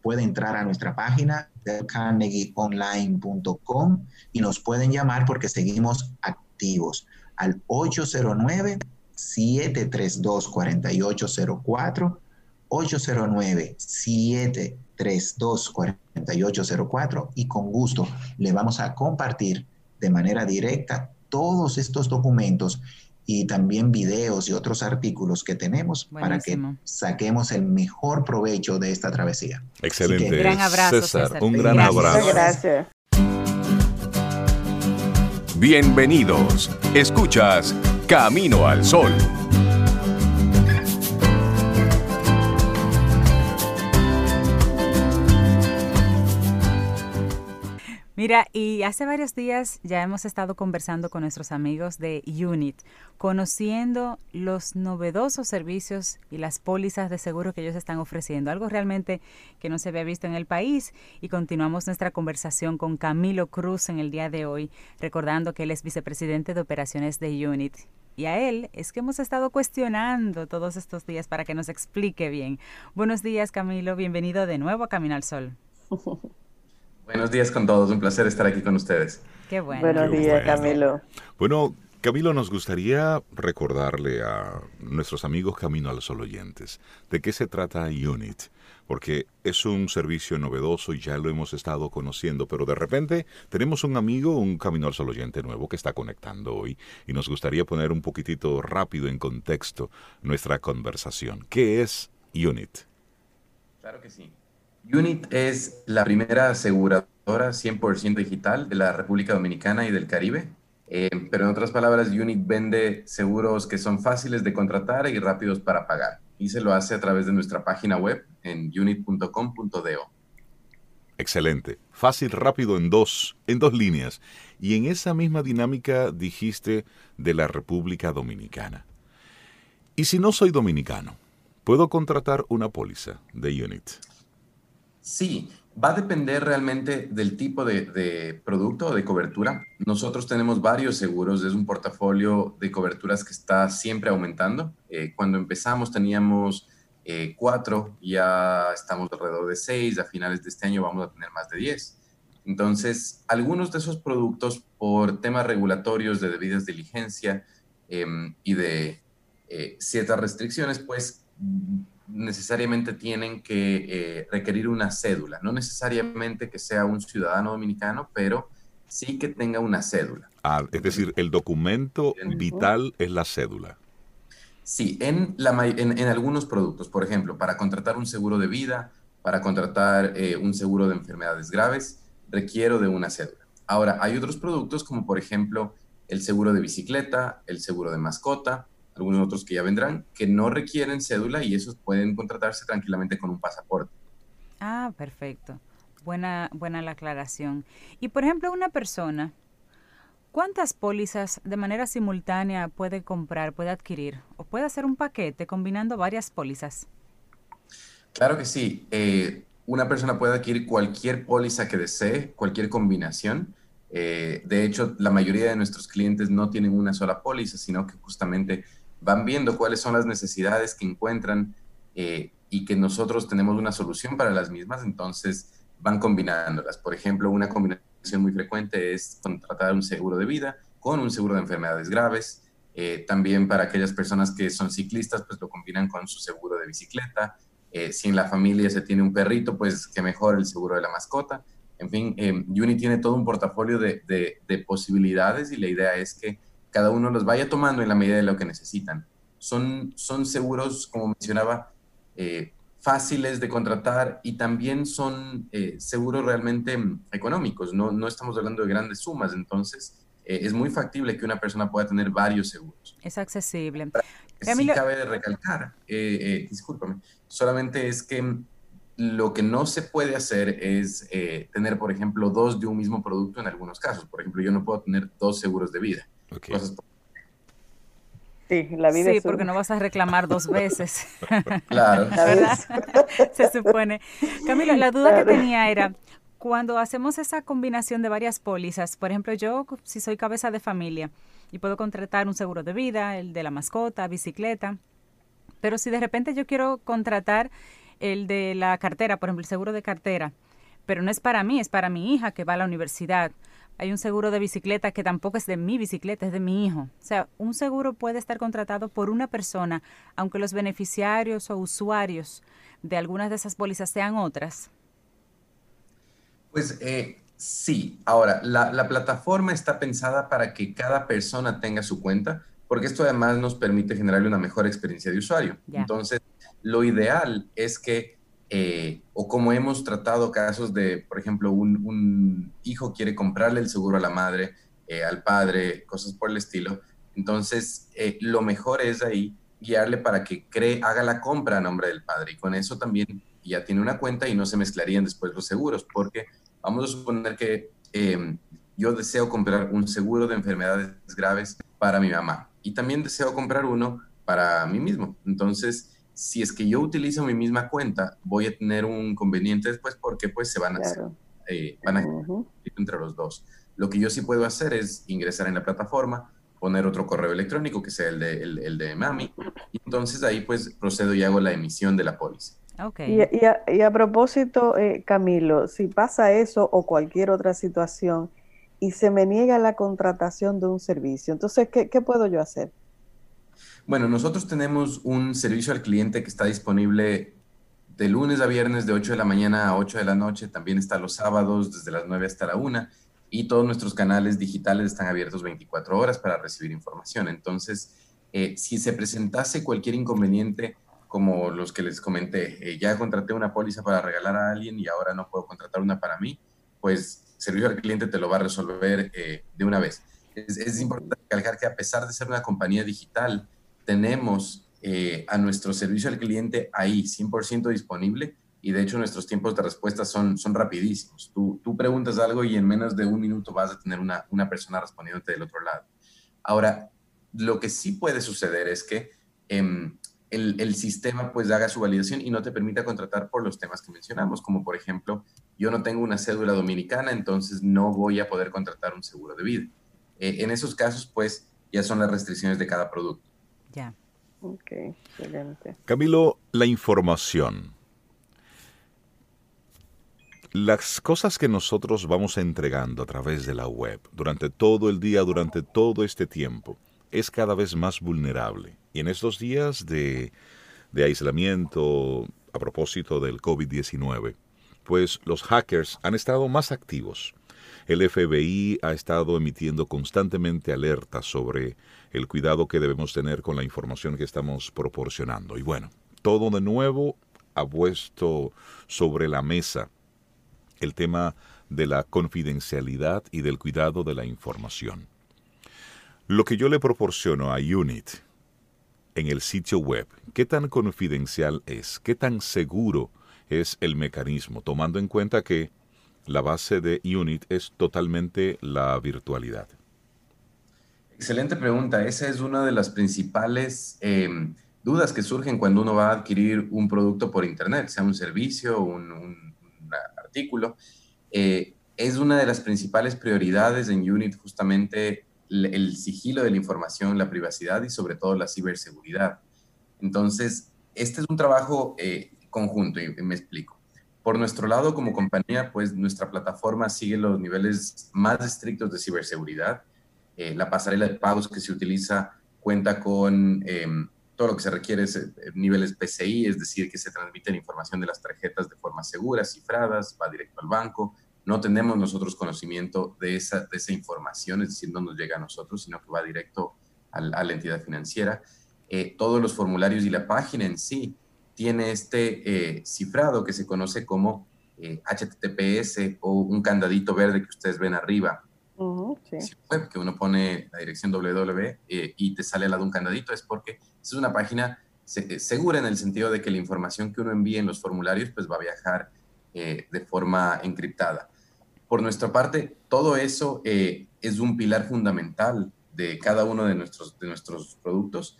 puede entrar a nuestra página carnegieonline.com y nos pueden llamar porque seguimos activos. Al 809-732-4804, 809-732-4804 y con gusto le vamos a compartir de manera directa todos estos documentos y también videos y otros artículos que tenemos para que saquemos el mejor provecho de esta travesía. Excelente. un gran abrazo, César. Un gran abrazo. Gracias. Bienvenidos. Escuchas Camino al Sol. Mira, y hace varios días ya hemos estado conversando con nuestros amigos de Unit, conociendo los novedosos servicios y las pólizas de seguro que ellos están ofreciendo, algo realmente que no se había visto en el país. Y continuamos nuestra conversación con Camilo Cruz en el día de hoy, recordando que él es vicepresidente de operaciones de Unit. Y a él es que hemos estado cuestionando todos estos días para que nos explique bien. Buenos días, Camilo. Bienvenido de nuevo a Camino al Sol. Buenos días con todos, un placer estar aquí con ustedes. Qué bueno. Buenos días, Camilo. Bueno, Camilo, nos gustaría recordarle a nuestros amigos Camino al Sol oyentes de qué se trata Unit, porque es un servicio novedoso y ya lo hemos estado conociendo, pero de repente tenemos un amigo, un Camino al Sol oyente nuevo que está conectando hoy y nos gustaría poner un poquitito rápido en contexto nuestra conversación. ¿Qué es Unit? Claro que sí. Unit es la primera aseguradora 100% digital de la República Dominicana y del Caribe. Eh, pero en otras palabras, Unit vende seguros que son fáciles de contratar y rápidos para pagar. Y se lo hace a través de nuestra página web en unit.com.do. Excelente. Fácil, rápido en dos, en dos líneas. Y en esa misma dinámica dijiste de la República Dominicana. ¿Y si no soy dominicano? ¿Puedo contratar una póliza de Unit? Sí, va a depender realmente del tipo de, producto o de cobertura. Nosotros tenemos varios seguros, es un portafolio de coberturas que está siempre aumentando. Eh, cuando empezamos teníamos eh, cuatro, ya estamos alrededor de seis, a finales de este año vamos a tener más de diez. Entonces, algunos de esos productos por temas regulatorios de debidas diligencia em, y de eh, ciertas restricciones, pues necesariamente tienen que eh, requerir una cédula, no necesariamente que sea un ciudadano dominicano, pero sí que tenga una cédula. Ah, es decir, el documento vital es la cédula. Sí, en, la, en, algunos productos, por ejemplo, para contratar un seguro de vida, para contratar eh, un seguro de enfermedades graves, requiero de una cédula. Ahora, hay otros productos como por ejemplo el seguro de bicicleta, el seguro de mascota, algunos otros que ya vendrán, que no requieren cédula y esos pueden contratarse tranquilamente con un pasaporte. Ah, perfecto. Buena, buena la aclaración. Y por ejemplo, una persona, ¿cuántas pólizas de manera simultánea puede comprar, puede adquirir? ¿O puede hacer un paquete combinando varias pólizas? Claro que sí. Eh, una persona puede adquirir cualquier póliza que desee, cualquier combinación. Eh, de hecho, la mayoría de nuestros clientes no tienen una sola póliza, sino que justamente van viendo cuáles son las necesidades que encuentran eh, y que nosotros tenemos una solución para las mismas, entonces van combinándolas. Por ejemplo, una combinación muy frecuente es contratar un seguro de vida con un seguro de enfermedades graves. Eh, también para aquellas personas que son ciclistas, pues lo combinan con su seguro de bicicleta. Eh, si en la familia se tiene un perrito, pues que mejor el seguro de la mascota. En fin, Uni tiene todo un portafolio de posibilidades y la idea es que cada uno los vaya tomando en la medida de lo que necesitan. Son, son seguros, como mencionaba, eh, fáciles de contratar y también son eh, seguros realmente económicos. No, no estamos hablando de grandes sumas, entonces eh, es muy factible que una persona pueda tener varios seguros. Es accesible. Sí cabe recalcar, discúlpame, solamente es que lo que no se puede hacer es tener, por ejemplo, dos de un mismo producto en algunos casos. Por ejemplo, yo no puedo tener dos seguros de vida Sí, la vida sí porque no vas a reclamar dos veces. claro. Se supone. Camilo, la duda que tenía era, cuando hacemos esa combinación de varias pólizas, por ejemplo, yo si soy cabeza de familia y puedo contratar un seguro de vida, el de la mascota, bicicleta, pero si de repente yo quiero contratar el de la cartera, por ejemplo, el seguro de cartera, pero no es para mí, es para mi hija que va a la universidad hay un seguro de bicicleta que tampoco es de mi bicicleta, es de mi hijo. O sea, un seguro puede estar contratado por una persona, aunque los beneficiarios o usuarios de algunas de esas pólizas sean otras. Pues eh, sí. Ahora, la, plataforma está pensada para que cada persona tenga su cuenta, porque esto además nos permite generarle una mejor experiencia de usuario. Entonces, lo ideal es que, eh, o como hemos tratado casos de, por ejemplo, un, hijo quiere comprarle el seguro a la madre, eh, al padre, cosas por el estilo, entonces eh, lo mejor es ahí guiarle para que cree, haga la compra a nombre del padre y con eso también ya tiene una cuenta y no se mezclarían después los seguros, porque vamos a suponer que em, yo deseo comprar un seguro de enfermedades graves para mi mamá y también deseo comprar uno para mí mismo. Entonces, si es que yo utilizo mi misma cuenta, voy a tener un conveniente después porque pues se van a, hacer, eh, van a entre los dos. Lo que yo sí puedo hacer es ingresar en la plataforma, poner otro correo electrónico que sea el de, el, de mami, y entonces ahí pues procedo y hago la emisión de la póliza. Okay. Y, a, propósito, eh, Camilo, si pasa eso o cualquier otra situación y se me niega la contratación de un servicio, entonces, ¿qué, qué puedo yo hacer? Bueno, nosotros tenemos un servicio al cliente que está disponible de lunes a viernes de 8 de la mañana a 8 de la noche, también está los sábados desde las 9 hasta la 1 y todos nuestros canales digitales están abiertos 24 horas para recibir información. Entonces, eh, si se presentase cualquier inconveniente, como los que les comenté, eh, ya contraté una póliza para regalar a alguien y ahora no puedo contratar una para mí, pues servicio al cliente te lo va a resolver eh, de una vez. Es, es, importante recalcar que a pesar de ser una compañía digital, tenemos a nuestro servicio al cliente ahí 100% disponible y de hecho nuestros tiempos de respuesta son, son rapidísimos. Tú, tú preguntas algo y en menos de un minuto vas a tener una, una persona respondiéndote del otro lado. Ahora, lo que sí puede suceder es que em, el, el, sistema pues haga su validación y no te permita contratar por los temas que mencionamos, como por ejemplo, yo no tengo una cédula dominicana, entonces no voy a poder contratar un seguro de vida. Eh, en esos casos, pues ya son las restricciones de cada producto. Ya. Ok, excelente. Camilo, la información las cosas que nosotros vamos entregando a través de la web durante todo el día, durante todo este tiempo, es cada vez más vulnerable. Y en estos días de, aislamiento a propósito del COVID-19, pues los hackers han estado más activos. El FBI ha estado emitiendo constantemente alertas sobre el cuidado que debemos tener con la información que estamos proporcionando. Y bueno, todo de nuevo ha puesto sobre la mesa el tema de la confidencialidad y del cuidado de la información. Lo que yo le proporciono a Unit en el sitio web, ¿qué tan confidencial es? ¿Qué tan seguro es el mecanismo? Tomando en cuenta que la base de Unit es totalmente la virtualidad. Excelente pregunta. Esa es una de las principales em, dudas que surgen cuando uno va a adquirir un producto por Internet, sea un servicio, un, un artículo, eh, es una de las principales prioridades en UNIT justamente el, sigilo de la información, la privacidad y sobre todo la ciberseguridad. Entonces, este es un trabajo eh, conjunto y, me explico. Por nuestro lado, como compañía, pues nuestra plataforma sigue los niveles más estrictos de ciberseguridad. Eh, la pasarela de pagos que se utiliza cuenta con em, todo lo que se requiere es eh, niveles PCI, es decir, que se transmite información de las tarjetas de forma segura, cifradas, va directo al banco. No tenemos nosotros conocimiento de esa, información, es decir, no nos llega a nosotros, sino que va directo a la entidad financiera. Eh, todos los formularios y la página en sí tiene este cifrado que se conoce como HTTPS o un candadito verde que ustedes ven arriba. Web que uno pone la dirección www y te sale al lado un candadito, es porque es una página eh, segura en el sentido de que la información que uno envíe en los formularios pues va a viajar eh, de forma encriptada. Por nuestra parte, todo eso eh, es un pilar fundamental de cada uno de nuestros, de nuestros productos.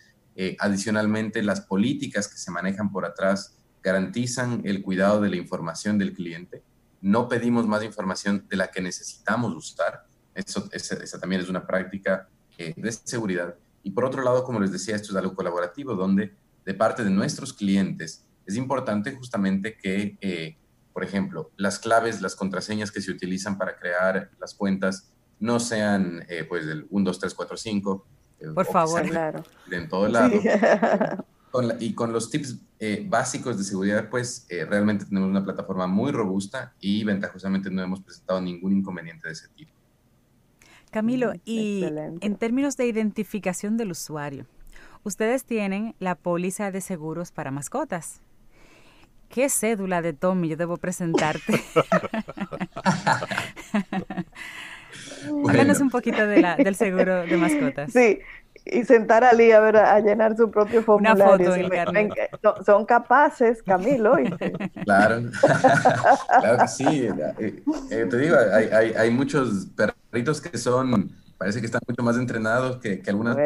adicionalmente, las políticas que se manejan por atrás garantizan el cuidado de la información del cliente. No pedimos más información de la que necesitamos usar. Eso, esa también es una práctica de seguridad y por otro lado, como les decía, esto es algo colaborativo, donde de parte de nuestros clientes es importante justamente que, eh, por ejemplo, las claves, las contraseñas que se utilizan para crear las cuentas no sean eh, pues el 1, 2, 3, 4, 5. por favor, claro. En todo lado. y con los tips eh, básicos de seguridad, pues realmente tenemos una plataforma muy robusta y ventajosamente no hemos presentado ningún inconveniente de ese tipo. Camilo, y en términos de identificación del usuario, ustedes tienen la póliza de seguros para mascotas. ¿Qué cédula de Tommy yo debo presentarte? Háblanos un poquito de la, del seguro de mascotas. Sí, y sentar a Lee a, ver, a llenar su propio formulario. son, capaces, Camilo. Claro, claro que sí. Eh, eh, te digo, hay, hay, hay, muchos perritos que son, parece que están mucho más entrenados que, que algunas.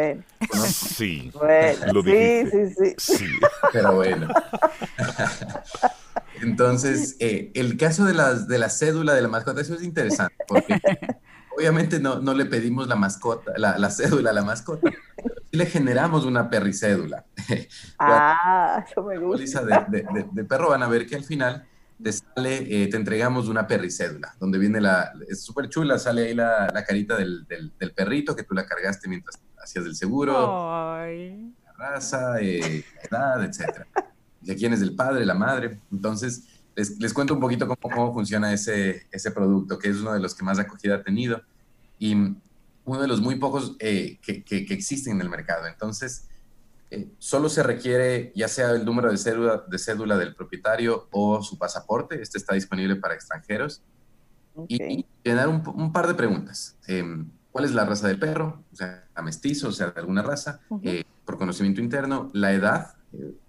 Sí, lo sí, sí, sí, sí. Pero bueno. Entonces, eh, el caso de, las, de la cédula de la mascota, eso es interesante, porque obviamente no, no le pedimos la mascota, la, la cédula a la mascota, sí le generamos una perricédula. ah, eso me gusta. De, de, de, perro van a ver que al final te sale, eh, te entregamos una perricédula, donde viene la, es súper chula, sale ahí la, la carita del, del, del, perrito que tú la cargaste mientras hacías el seguro, Ay. la raza, eh, la edad, etcétera. De quién es el padre, la madre. Entonces, les, les cuento un poquito cómo, cómo, funciona ese, ese producto, que es uno de los que más acogida ha tenido y uno de los muy pocos eh, que, que, que, existen en el mercado. Entonces, eh, solo se requiere ya sea el número de cédula, de cédula del propietario o su pasaporte. Este está disponible para extranjeros. Okay. Y llenar un, un, par de preguntas. Eh, ¿Cuál es la raza del perro? O sea, mestizo, o sea, de alguna raza. Uh -huh. por conocimiento interno, la edad.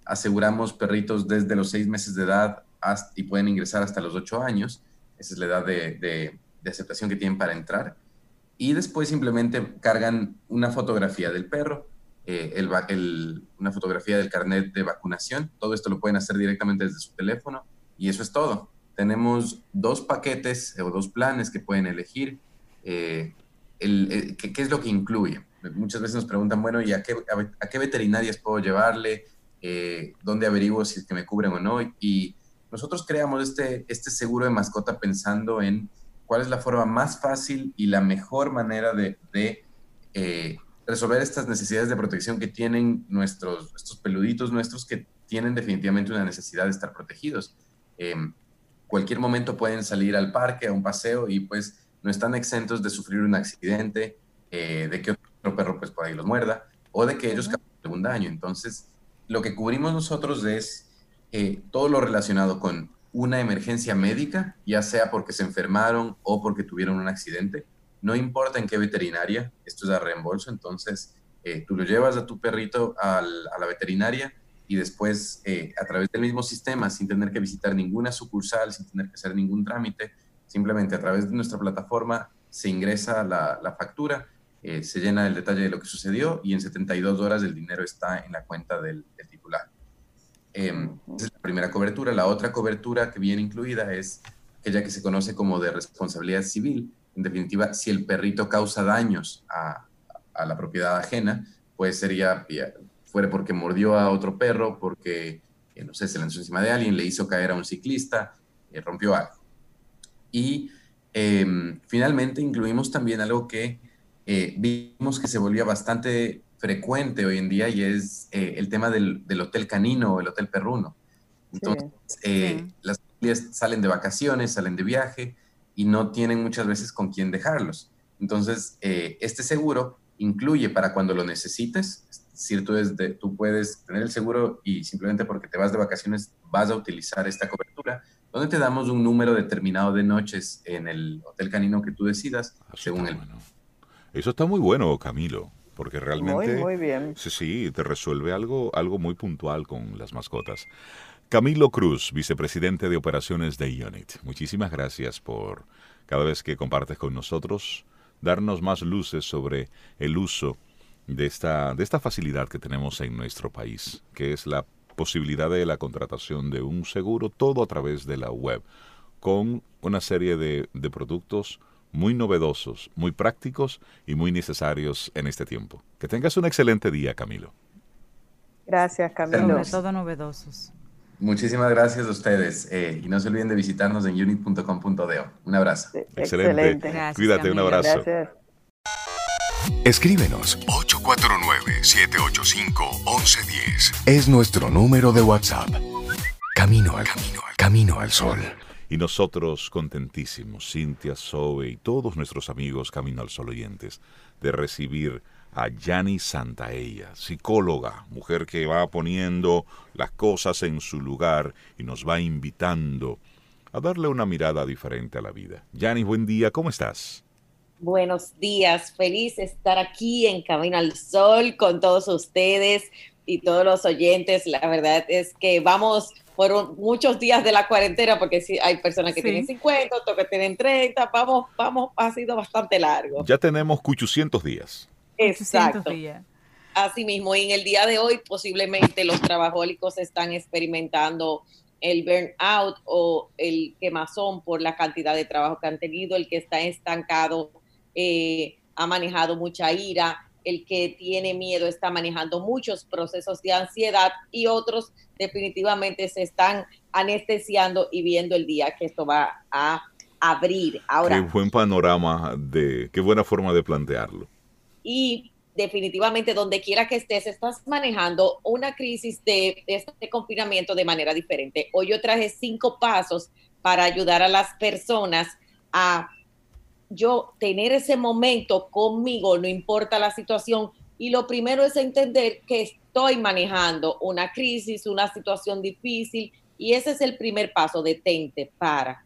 aseguramos perritos desde los seis meses de edad hasta, y pueden ingresar hasta los ocho años. Esa es la edad de, de, de aceptación que tienen para entrar y después simplemente cargan una fotografía del perro, eh, el, el, una fotografía del carnet de vacunación. Todo esto lo pueden hacer directamente desde su teléfono y eso es todo. Tenemos dos paquetes o dos planes que pueden elegir. Eh, el, ¿qué, ¿qué, es lo que incluye? Muchas veces nos preguntan, bueno, ¿y a qué, a, a qué veterinarias puedo llevarle? Eh, ¿Dónde averiguo si es que me cubren o no? Y nosotros creamos este, este seguro de mascota pensando en cuál es la forma más fácil y la mejor manera de, eh, resolver estas necesidades de protección que tienen nuestros, estos peluditos nuestros que tienen definitivamente una necesidad de estar protegidos. Eh, cualquier momento pueden salir al parque, a un paseo y pues no están exentos de sufrir un accidente, eh, de que otro perro pues por ahí los muerda o de que ellos causen algún daño. Entonces, lo que cubrimos nosotros es eh, todo lo relacionado con una emergencia médica, ya sea porque se enfermaron o porque tuvieron un accidente, no importa en qué veterinaria, esto es a reembolso, entonces eh, tú lo llevas a tu perrito al, a la veterinaria y después eh, a través del mismo sistema, sin tener que visitar ninguna sucursal, sin tener que hacer ningún trámite, simplemente a través de nuestra plataforma se ingresa la, la factura, eh, se llena el detalle de lo que sucedió y en 72 horas el dinero está en la cuenta del, del titular. Eh, esa es la primera cobertura. La otra cobertura que viene incluida es aquella que se conoce como de responsabilidad civil. En definitiva, si el perrito causa daños a, a la propiedad ajena, pues sería, fuera porque mordió a otro perro, porque, eh, no sé, se lanzó encima de alguien, le hizo caer a un ciclista, eh, rompió algo. Y eh, finalmente incluimos también algo que eh, vimos que se volvía bastante frecuente hoy en día y es eh, el tema del, del, hotel canino o el hotel perruno. Entonces, sí, sí. las familias salen de vacaciones, salen de viaje y no tienen muchas veces con quién dejarlos. Entonces, eh, este seguro incluye para cuando lo necesites, es decir, tú, de, tú puedes tener el seguro y simplemente porque te vas de vacaciones vas a utilizar esta cobertura, donde te damos un número determinado de noches en el hotel canino que tú decidas, Eso según el... Bueno. Eso está muy bueno, Camilo porque realmente muy, muy bien. sí, sí, te resuelve algo, algo muy puntual con las mascotas. Camilo Cruz, vicepresidente de operaciones de Unit. Muchísimas gracias por cada vez que compartes con nosotros, darnos más luces sobre el uso de esta, de esta facilidad que tenemos en nuestro país, que es la posibilidad de la contratación de un seguro, todo a través de la web, con una serie de, de productos muy novedosos, muy prácticos y muy necesarios en este tiempo. Que tengas un excelente día, Camilo. Gracias, Camilo. Sobre todo novedosos. Muchísimas gracias a ustedes. Eh, y no se olviden de visitarnos en unit.com.de. Un abrazo. Excelente. Excelente. Gracias, Cuídate, un abrazo. Gracias. Escríbenos 849-785-1110. Es nuestro número de WhatsApp. Camino al camino, al camino al sol. Y nosotros contentísimos, Cintia, Sobe y todos nuestros amigos Camino al Sol oyentes, de recibir a Yani Santaella, psicóloga, mujer que va poniendo las cosas en su lugar y nos va invitando a darle una mirada diferente a la vida. Yani, buen día, ¿cómo estás? Buenos días, feliz de estar aquí en Camino al Sol con todos ustedes y todos los oyentes. La verdad es que vamos por muchos días de la cuarentena, porque sí, hay personas que tienen 50, otros que tienen 30, vamos, vamos, ha sido bastante largo. Ya tenemos 800 días. Exacto. Días. Así mismo, y en el día de hoy posiblemente los trabajólicos están experimentando el burnout o el quemazón por la cantidad de trabajo que han tenido, el que está estancado eh, ha manejado mucha ira, el que tiene miedo está manejando muchos procesos de ansiedad y otros definitivamente se están anestesiando y viendo el día que esto va a abrir. Ahora, qué buen panorama de, qué buena forma de plantearlo. Y definitivamente donde quiera que estés, estás manejando una crisis de, este confinamiento de manera diferente. Hoy yo traje cinco pasos para ayudar a las personas a yo tener ese momento conmigo, no importa la situación. Y lo primero es entender que estoy manejando una crisis, una situación difícil. Y ese es el primer paso, detente, para.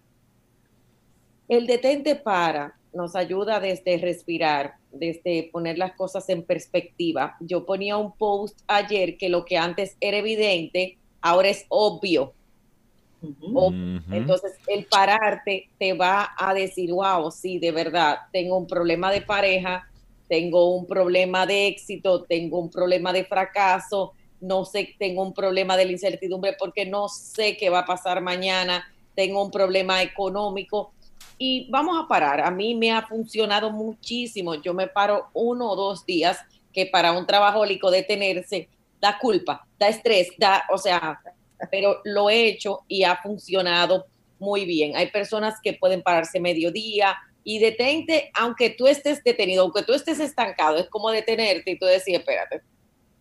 El detente para nos ayuda desde respirar, desde poner las cosas en perspectiva. Yo ponía un post ayer que lo que antes era evidente, ahora es obvio. Entonces, el pararte te va a decir, wow, sí, de verdad, tengo un problema de pareja, tengo un problema de éxito, tengo un problema de fracaso, no sé, tengo un problema de la incertidumbre porque no sé qué va a pasar mañana, tengo un problema económico y vamos a parar. A mí me ha funcionado muchísimo. Yo me paro uno o dos días que para un trabajólico detenerse da culpa, da estrés, da, o sea, pero lo he hecho y ha funcionado muy bien. Hay personas que pueden pararse mediodía y detente, aunque tú estés detenido, aunque tú estés estancado, es como detenerte y tú decir, espérate,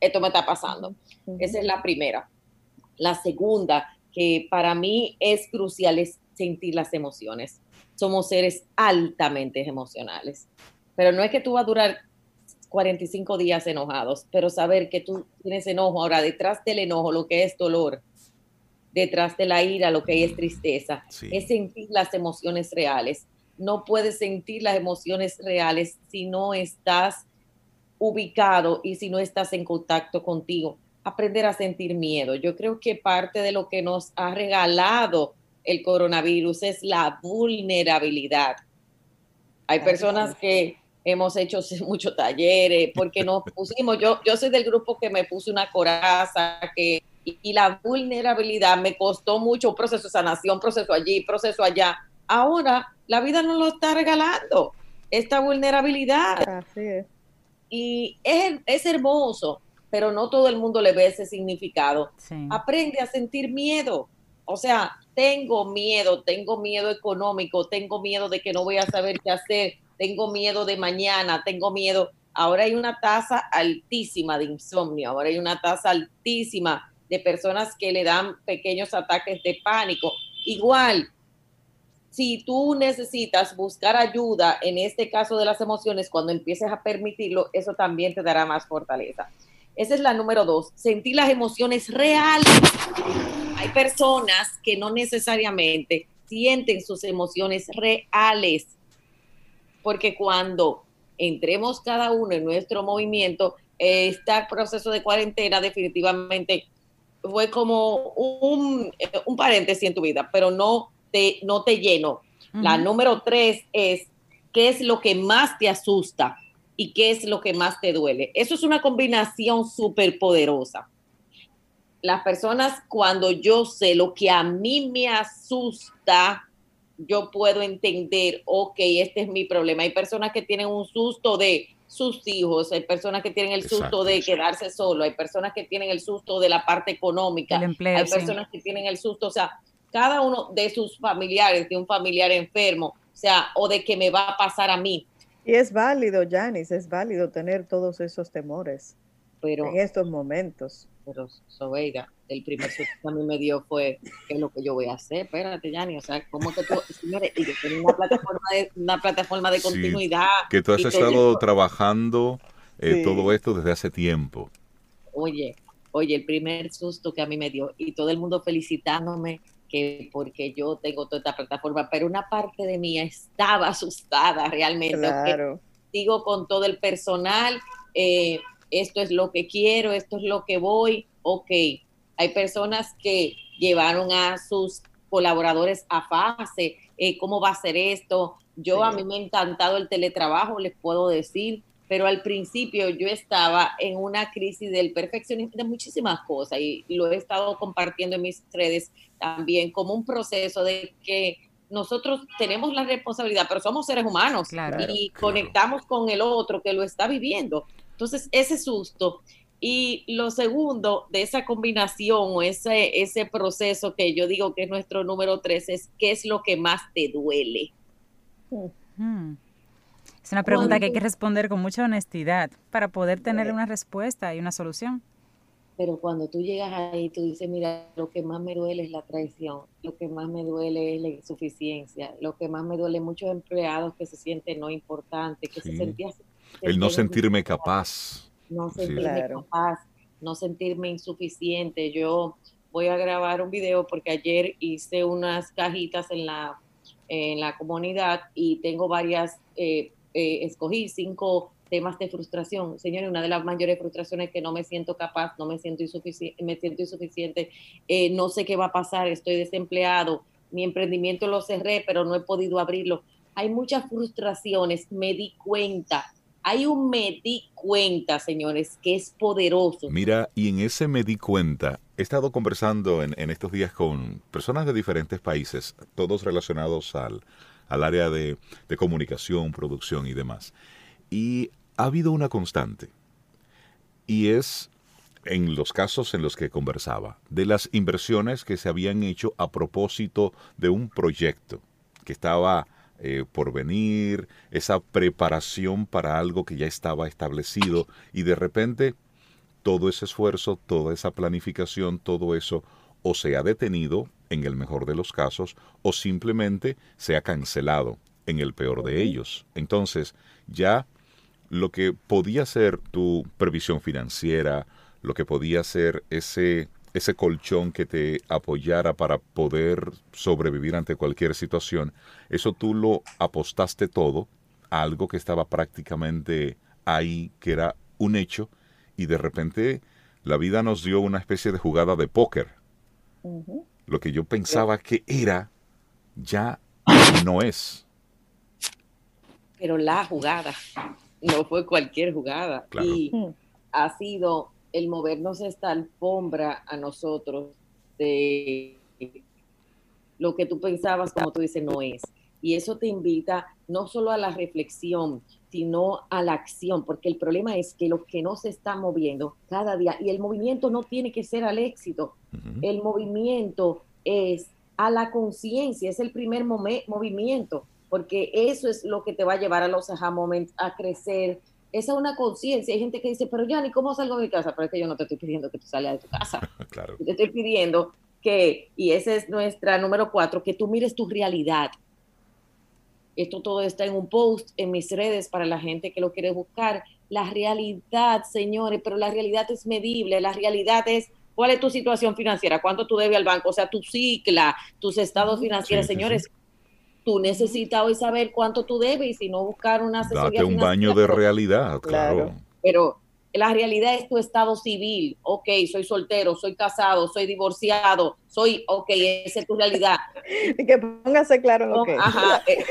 esto me está pasando. Esa es la primera. La segunda, que para mí es crucial, es sentir las emociones. Somos seres altamente emocionales, pero no es que tú vas a durar 45 días enojados, pero saber que tú tienes enojo, ahora detrás del enojo, lo que es dolor, detrás de la ira lo que es tristeza, es sentir las emociones reales. No puedes sentir las emociones reales si no estás ubicado y si no estás en contacto contigo. Aprender a sentir miedo. Yo creo que parte de lo que nos ha regalado el coronavirus es la vulnerabilidad. Hay personas que hemos hecho muchos talleres porque nos pusimos, yo, yo soy del grupo que me puse una coraza, que y, la vulnerabilidad me costó mucho un proceso de sanación, proceso allí, proceso allá. Ahora la vida nos lo está regalando, esta vulnerabilidad. Así es. Y es, es hermoso, pero no todo el mundo le ve ese significado. Aprende a sentir miedo. O sea, tengo miedo, tengo miedo económico, tengo miedo de que no voy a saber qué hacer, tengo miedo de mañana, tengo miedo. Ahora hay una tasa altísima de insomnio, ahora hay una tasa altísima de personas que le dan pequeños ataques de pánico. Igual, si tú necesitas buscar ayuda en este caso de las emociones, cuando empieces a permitirlo, eso también te dará más fortaleza. Esa es la número dos, sentir las emociones reales. Hay personas que no necesariamente sienten sus emociones reales, porque cuando entremos cada uno en nuestro movimiento, este proceso de cuarentena definitivamente fue como un, eh, un, paréntesis en tu vida, pero no te, no te lleno. La número tres es, ¿qué es lo que más te asusta y qué es lo que más te duele? Eso es una combinación súper poderosa. Las personas, cuando yo sé lo que a mí me asusta, yo puedo entender, ok, este es mi problema. Hay personas que tienen un susto de sus hijos, hay personas que tienen el susto de quedarse solo, hay personas que tienen el susto de la parte económica, hay personas que tienen el susto, o sea, cada uno de sus familiares, de un familiar enfermo, o sea, o de que me va a pasar a mí. Y es válido, Janice, es válido tener todos esos temores pero, en estos momentos. Pero Sobeida, el primer susto que a mí me dio fue, ¿qué es lo que yo voy a hacer? Espérate, Yanni, o sea, ¿cómo que tú, señores, y yo tengo una plataforma de, una plataforma de continuidad. que tú has estado trabajando eh, todo esto desde hace tiempo. Oye, oye, el primer susto que a mí me dio, y todo el mundo felicitándome, que porque yo tengo toda esta plataforma, pero una parte de mí estaba asustada realmente. Claro. Sigo con todo el personal, eh, esto es lo que quiero, esto es lo que voy, ok. Hay personas que llevaron a sus colaboradores a fase, eh, cómo va a ser esto. Yo a mí me ha encantado el teletrabajo, les puedo decir, pero al principio yo estaba en una crisis del perfeccionismo de muchísimas cosas y lo he estado compartiendo en mis redes también como un proceso de que nosotros tenemos la responsabilidad, pero somos seres humanos y conectamos con el otro que lo está viviendo. Entonces, ese susto. Y lo segundo de esa combinación o ese, ese proceso que yo digo que es nuestro número tres es qué es lo que más te duele. Es una pregunta que hay que responder con mucha honestidad para poder tener una respuesta y una solución. Pero cuando tú llegas ahí, tú dices, mira, lo que más me duele es la traición, lo que más me duele es la insuficiencia, lo que más me duele muchos empleados que se sienten no importantes, que se sentían el no sentirme capaz. No sentirme capaz, no sentirme insuficiente. Yo voy a grabar un video porque ayer hice unas cajitas en la, en la comunidad y tengo varias, eh, eh, escogí cinco temas de frustración. Señores, una de las mayores frustraciones es que no me siento capaz, no me siento insuficiente, me siento insuficiente, eh, no sé qué va a pasar, estoy desempleado, mi emprendimiento lo cerré, pero no he podido abrirlo. Hay muchas frustraciones, me di cuenta hay un me di cuenta, señores, que es poderoso. Mira, y en ese me di cuenta, he estado conversando en, estos días con personas de diferentes países, todos relacionados al, área de, de comunicación, producción y demás. Y ha habido una constante, y es en los casos en los que conversaba, de las inversiones que se habían hecho a propósito de un proyecto que estaba eh, por venir, esa preparación para algo que ya estaba establecido y de repente todo ese esfuerzo, toda esa planificación, todo eso o se ha detenido en el mejor de los casos o simplemente se ha cancelado en el peor de ellos. Entonces ya lo que podía ser tu previsión financiera, lo que podía ser ese ese colchón que te apoyara para poder sobrevivir ante cualquier situación, eso tú lo apostaste todo a algo que estaba prácticamente ahí, que era un hecho, y de repente la vida nos dio una especie de jugada de póker. Lo que yo pensaba que era, ya no es. Pero la jugada, no fue cualquier jugada. Y ha sido el movernos esta alfombra a nosotros de lo que tú pensabas, como tú dices, no es. Y eso te invita no solo a la reflexión, sino a la acción, porque el problema es que lo que no se está moviendo cada día, y el movimiento no tiene que ser al éxito, el movimiento es a la conciencia, es el primer movimiento, porque eso es lo que te va a llevar a los aha moments, a crecer, esa es una conciencia. Hay gente que dice, pero ya, ni cómo salgo de mi casa? Pero es que yo no te estoy pidiendo que tú salgas de tu casa. claro. Te estoy pidiendo que, y esa es nuestra número cuatro, que tú mires tu realidad. Esto todo está en un post en mis redes para la gente que lo quiere buscar. La realidad, señores, pero la realidad es medible. La realidad es cuál es tu situación financiera, cuánto tú debes al banco, o sea, tu cicla, tus estados financieros, señores tú necesitas hoy saber cuánto tú debes y si no buscar una asesoría Date un baño de realidad, claro. Pero la realidad es tu estado civil. Ok, soy soltero, soy casado, soy divorciado, soy, ok, esa es tu realidad. Y que póngase claro lo que Ajá, eh,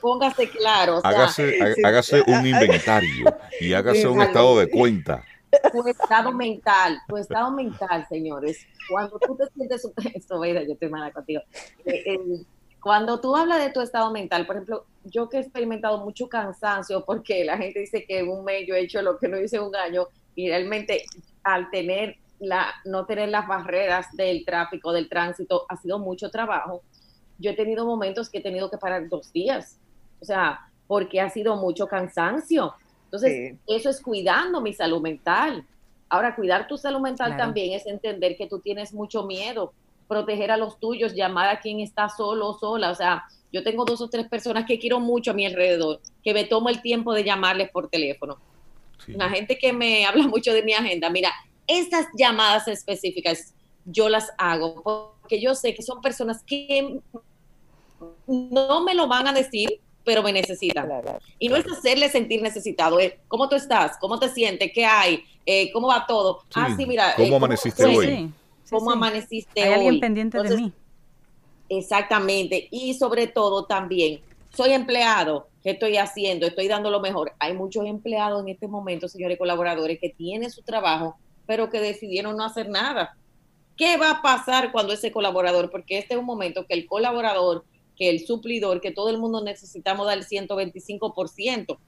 póngase, claro. hágase, un inventario y hágase un estado de cuenta. Tu estado mental, tu estado mental, señores. Cuando tú te sientes, esto, yo estoy mala contigo. Eh, cuando tú hablas de tu estado mental, por ejemplo, yo que he experimentado mucho cansancio, porque la gente dice que un mes yo he hecho lo que no hice un año, y realmente al tener la, no tener las barreras del tráfico, del tránsito, ha sido mucho trabajo. Yo he tenido momentos que he tenido que parar dos días, o sea, porque ha sido mucho cansancio. Entonces, eso es cuidando mi salud mental. Ahora, cuidar tu salud mental también es entender que tú tienes mucho miedo, proteger a los tuyos, llamar a quien está solo o sola. O sea, yo tengo dos o tres personas que quiero mucho a mi alrededor, que me tomo el tiempo de llamarles por teléfono. La gente que me habla mucho de mi agenda, mira, estas llamadas específicas yo las hago porque yo sé que son personas que no me lo van a decir, pero me necesitan. Y no es hacerle sentir necesitado, es cómo tú estás, cómo te sientes, qué hay, eh, cómo va todo. ah, sí, mira. ¿Cómo eh, amaneciste hoy? ¿Cómo amaneciste ¿Hay alguien pendiente de mí? Exactamente. Y sobre todo también, soy empleado, ¿qué estoy haciendo? Estoy dando lo mejor. Hay muchos empleados en este momento, señores colaboradores, que tienen su trabajo, pero que decidieron no hacer nada. ¿Qué va a pasar cuando ese colaborador? Porque este es un momento que el colaborador, que el suplidor, que todo el mundo necesitamos dar el 125%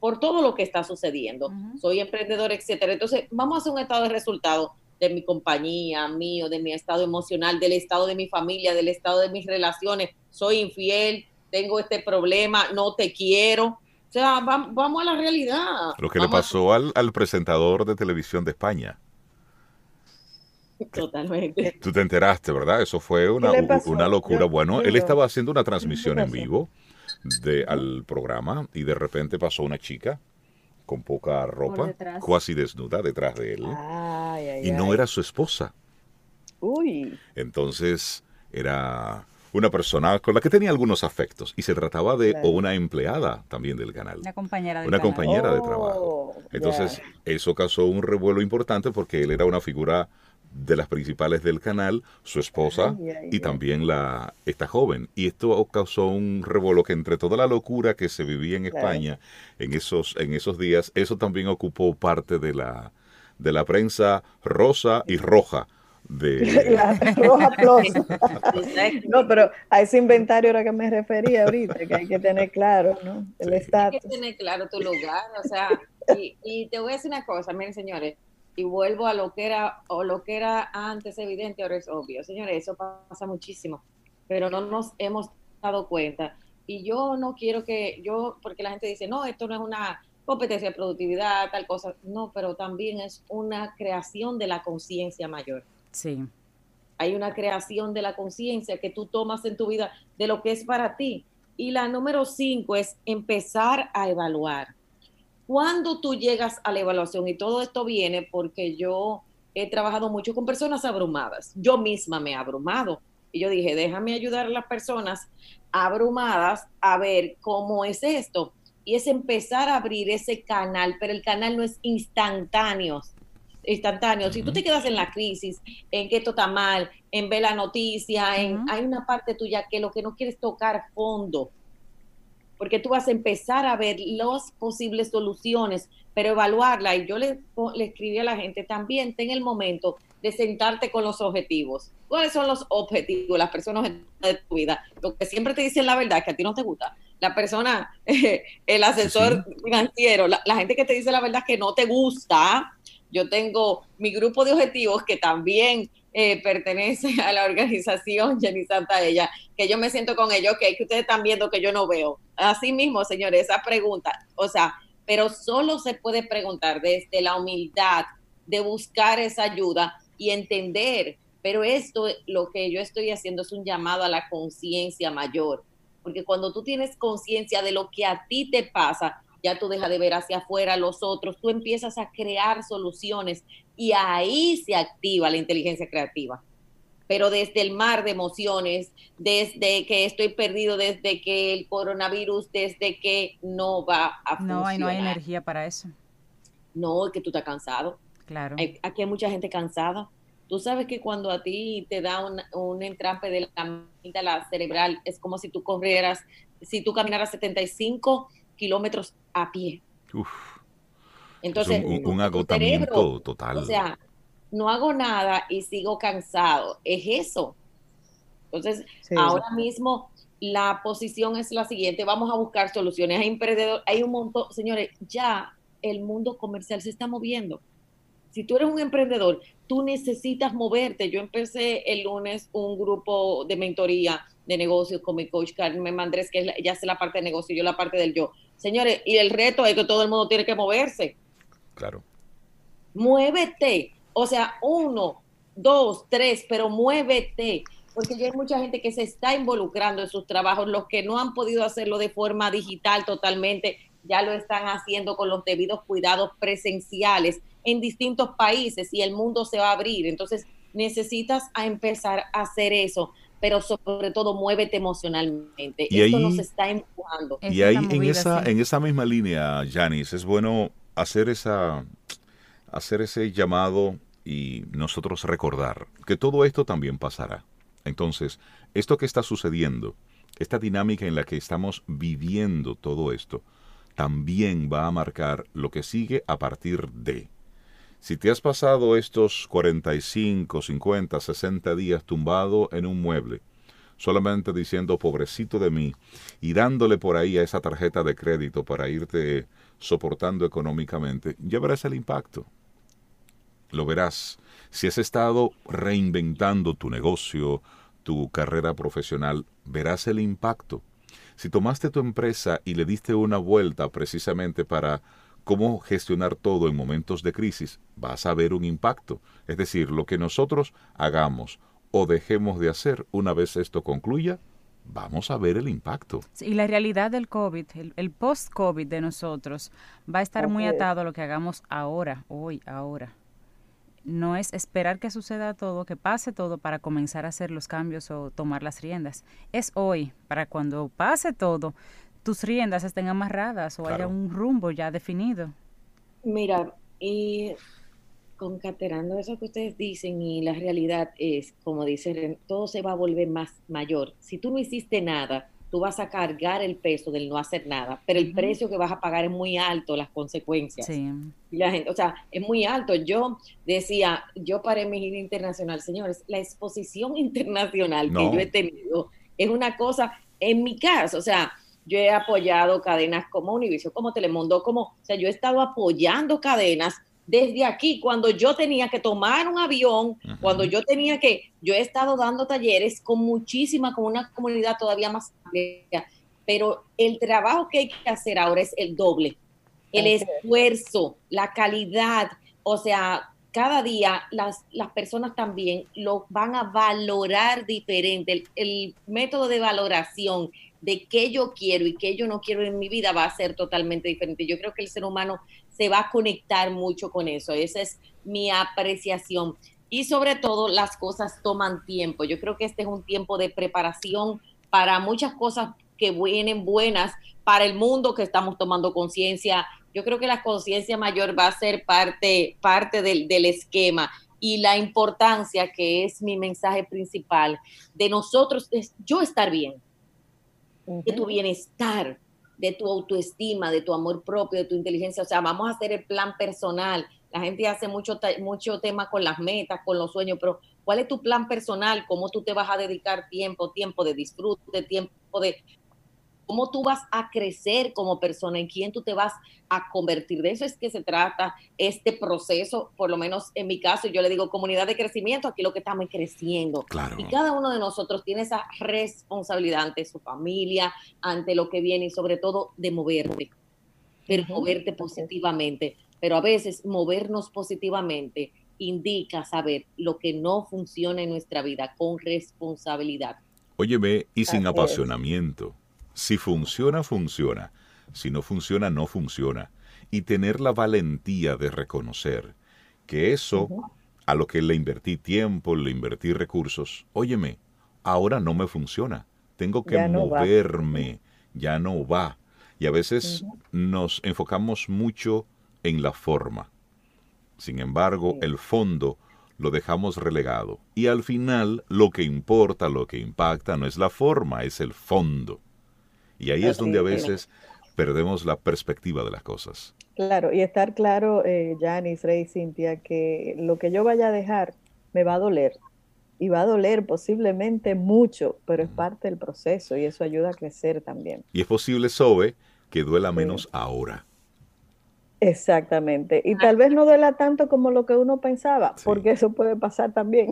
por todo lo que está sucediendo. Soy emprendedor, etcétera. Entonces, vamos a hacer un estado de resultados de mi compañía, mío, de mi estado emocional, del estado de mi familia, del estado de mis relaciones. Soy infiel, tengo este problema, no te quiero. O sea, vamos a la realidad. Lo que le pasó al, al presentador de televisión de España. Totalmente. Tú te enteraste, ¿verdad? Eso fue una, una locura. bueno, él estaba haciendo una transmisión en vivo de, al programa y de repente pasó una chica con poca ropa, casi desnuda detrás de él. y no era su esposa. Uy. Entonces era una persona con la que tenía algunos afectos y se trataba de una empleada también del canal. Una compañera de, una compañera de trabajo. Oh, Entonces eso causó un revuelo importante porque él era una figura de las principales del canal, su esposa y también la esta joven. Y esto causó un revuelo que entre toda la locura que se vivía en España en esos en esos días, eso también ocupó parte de la de la prensa rosa y roja de la roja plus. no, pero a ese inventario era que me refería ahorita, que hay que tener claro, ¿no? El Hay que tener claro tu lugar, o sea, y, y te voy a decir una cosa, miren señores, y vuelvo a lo que era o lo que era antes evidente, ahora es obvio. Señores, eso pasa muchísimo, pero no nos hemos dado cuenta. Y yo no quiero que yo, porque la gente dice, no, esto no es una competencia de productividad, tal cosa. No, pero también es una creación de la conciencia mayor. Sí. Hay una creación de la conciencia que tú tomas en tu vida de lo que es para ti. Y la número cinco es empezar a evaluar cuando tú llegas a la evaluación, y todo esto viene porque yo he trabajado mucho con personas abrumadas, yo misma me he abrumado. Y yo dije, déjame ayudar a las personas abrumadas a ver cómo es esto. Y es empezar a abrir ese canal, pero el canal no es instantáneo. Instantáneo. Si tú te quedas en la crisis, en que esto está mal, en ver la noticia, en, hay una parte tuya que lo que no quieres tocar fondo porque tú vas a empezar a ver las posibles soluciones, pero evaluarla. Y yo le, le escribí a la gente también, ten el momento de sentarte con los objetivos. ¿Cuáles son los objetivos, las personas de tu vida? Lo que siempre te dicen la verdad, que a ti no te gusta. La persona, el asesor financiero, la, la, gente que te dice la verdad que no te gusta. Yo tengo mi grupo de objetivos que también eh, pertenece a la organización Jenny Santa Ella, que yo me siento con ellos, que, que ustedes están viendo que yo no veo. Así mismo, señores, esa pregunta, o sea, pero solo se puede preguntar desde la humildad de buscar esa ayuda y entender, pero esto, lo que yo estoy haciendo es un llamado a la conciencia mayor, porque cuando tú tienes conciencia de lo que a ti te pasa, ya tú dejas de ver hacia afuera los otros, tú empiezas a crear soluciones y ahí se activa la inteligencia creativa. Pero desde el mar de emociones, desde que estoy perdido, desde que el coronavirus, desde que no va a funcionar. No, hay, no hay energía para eso. No, que tú estás cansado. Claro. aquí hay mucha gente cansada. Tú sabes que cuando a ti te da un, un entrampe de la la cerebral, es como si tú corrieras, si tú caminaras 75 kilómetros a pie. Entonces, un, agotamiento total. O sea, no hago nada y sigo cansado. Es eso. Entonces, ahora mismo la posición es la siguiente, vamos a buscar soluciones. Hay emprendedor, hay un montón, señores, ya el mundo comercial se está moviendo. Si tú eres un emprendedor, tú necesitas moverte. Yo empecé el lunes un grupo de mentoría de negocios con mi coach Carmen Mandrés, que ella hace la parte de negocio, yo la parte del yo. Señores, y el reto es que todo el mundo tiene que moverse. Claro. muévete. O sea, uno, dos, tres, pero muévete. Porque ya hay mucha gente que se está involucrando en sus trabajos, los que no han podido hacerlo de forma digital totalmente, ya lo están haciendo con los debidos cuidados presenciales en distintos países y el mundo se va a abrir. Entonces necesitas a empezar a hacer eso, pero sobre todo muévete emocionalmente. Y Esto nos está empujando. Y ahí en esa, en esa misma línea, Janice, es bueno hacer esa hacer ese llamado y nosotros recordar que todo esto también pasará. Entonces, esto que está sucediendo, esta dinámica en la que estamos viviendo todo esto, también va a marcar lo que sigue a partir de. Si te has pasado estos 45, 50, 60 días tumbado en un mueble, solamente diciendo pobrecito de mí y dándole por ahí a esa tarjeta de crédito para irte soportando económicamente, ya verás el impacto. Lo verás. Si has estado reinventando tu negocio, tu carrera profesional, verás el impacto. Si tomaste tu empresa y le diste una vuelta precisamente para cómo gestionar todo en momentos de crisis, vas a ver un impacto. Es decir, lo que nosotros hagamos o dejemos de hacer una vez esto concluya, vamos a ver el impacto. y la realidad del COVID, el, post-COVID de nosotros, va a estar muy atado a lo que hagamos ahora, hoy, ahora no es esperar que suceda todo, que pase todo para comenzar a hacer los cambios o tomar las riendas. Es hoy, para cuando pase todo, tus riendas estén amarradas o haya un rumbo ya definido. Mira, y concaterando eso que ustedes dicen y la realidad es, como dicen, todo se va a volver más mayor. Si tú no hiciste nada, tú vas a cargar el peso del no hacer nada, pero el precio que vas a pagar es muy alto, las consecuencias. Sí. la gente, o sea, es muy alto. Yo decía, yo paré mi gira internacional, señores, la exposición internacional que yo he tenido es una cosa, en mi caso, o sea, yo he apoyado cadenas como Univision, como Telemundo, como, o sea, yo he estado apoyando cadenas desde aquí, cuando yo tenía que tomar un avión, cuando yo tenía que, yo he estado dando talleres con muchísima, con una comunidad todavía más amplia, pero el trabajo que hay que hacer ahora es el doble, el esfuerzo, la calidad, o sea, cada día las, las personas también lo van a valorar diferente, el, el método de valoración de qué yo quiero y qué yo no quiero en mi vida va a ser totalmente diferente. Yo creo que el ser humano se va a conectar mucho con eso. Esa es mi apreciación. Y sobre todo, las cosas toman tiempo. Yo creo que este es un tiempo de preparación para muchas cosas que vienen buenas para el mundo que estamos tomando conciencia. Yo creo que la conciencia mayor va a ser parte, parte del, del esquema y la importancia que es mi mensaje principal de nosotros, es yo estar bien, de tu bienestar, de tu autoestima, de tu amor propio, de tu inteligencia. O sea, vamos a hacer el plan personal. La gente hace mucho, mucho tema con las metas, con los sueños, pero ¿cuál es tu plan personal? ¿Cómo tú te vas a dedicar tiempo, tiempo de disfrute, tiempo de cómo tú vas a crecer como persona, en quién tú te vas a convertir. De eso es que se trata este proceso, por lo menos en mi caso, yo le digo comunidad de crecimiento, aquí lo que estamos creciendo. Y cada uno de nosotros tiene esa responsabilidad ante su familia, ante lo que viene y sobre todo de moverte, pero moverte positivamente. Pero a veces movernos positivamente indica saber lo que no funciona en nuestra vida con responsabilidad. Óyeme, y sin apasionamiento. Si funciona, funciona. Si no funciona, no funciona. Y tener la valentía de reconocer que eso, a lo que le invertí tiempo, le invertí recursos, óyeme, ahora no me funciona. Tengo que moverme, ya no va. Y a veces nos enfocamos mucho en la forma. Sin embargo, el fondo lo dejamos relegado. Y al final, lo que importa, lo que impacta, no es la forma, es el fondo. Y ahí es donde a veces perdemos la perspectiva de las cosas. Claro, y estar claro, eh, Janice, Rey, Cintia, que lo que yo vaya a dejar me va a doler. Y va a doler posiblemente mucho, pero es parte del proceso y eso ayuda a crecer también. Y es posible, Sobe, que duela menos ahora. Exactamente. Y tal vez no duela tanto como lo que uno pensaba, porque eso puede pasar también.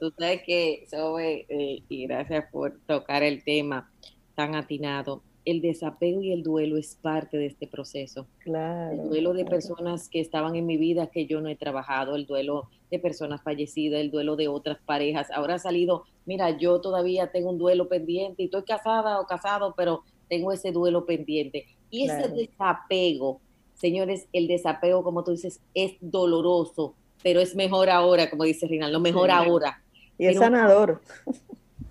Tú sabes que, Sobe, eh, y gracias por tocar el tema tan atinado. el desapego y el duelo es parte de este proceso. Claro. El duelo de personas que estaban en mi vida que yo no he trabajado, el duelo de personas fallecidas, el duelo de otras parejas. Ahora ha salido, mira, yo todavía tengo un duelo pendiente y estoy casada o casado, pero tengo ese duelo pendiente. Y ese desapego, señores, el desapego, como tú dices, es doloroso, pero es mejor ahora, como dice Rinaldo, mejor ahora. Y es sanador.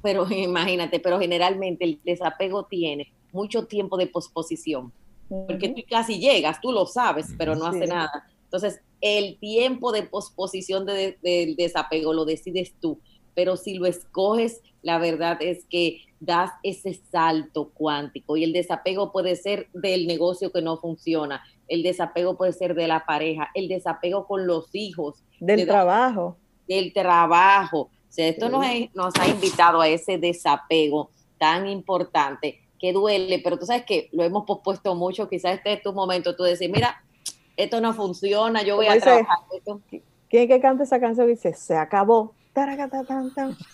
Pero imagínate, pero generalmente el desapego tiene mucho tiempo de posposición, porque tú casi llegas, tú lo sabes, pero no hace nada. Entonces, el tiempo de posposición del desapego lo decides tú, pero si lo escoges, la verdad es que das ese salto cuántico y el desapego puede ser del negocio que no funciona, el desapego puede ser de la pareja, el desapego con los hijos. Del trabajo. Del trabajo. O sea, esto nos, nos ha invitado a ese desapego tan importante que duele, pero tú sabes que lo hemos pospuesto mucho, quizás este es tu momento, tú decir, mira, esto no funciona, yo voy a trabajar esto. ¿Quién que canta esa canción dice, se acabó?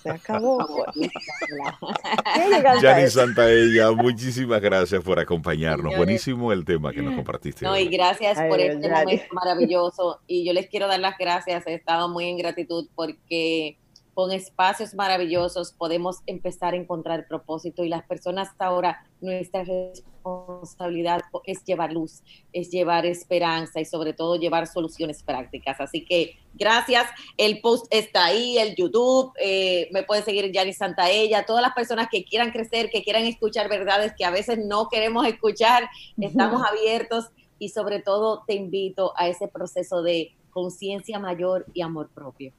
Se acabó. Yani Santaella, muchísimas gracias por acompañarnos. Buenísimo el tema que nos compartiste. No, y gracias por este momento maravilloso. Y yo les quiero dar las gracias. He estado muy en gratitud porque con espacios maravillosos podemos empezar a encontrar propósito y las personas ahora nuestra responsabilidad es llevar luz, es llevar esperanza y sobre todo llevar soluciones prácticas. Así que gracias, el post está ahí, el YouTube, eh, me puede seguir Santa Santaella, todas las personas que quieran crecer, que quieran escuchar verdades que a veces no queremos escuchar, estamos abiertos y sobre todo te invito a ese proceso de conciencia mayor y amor propio.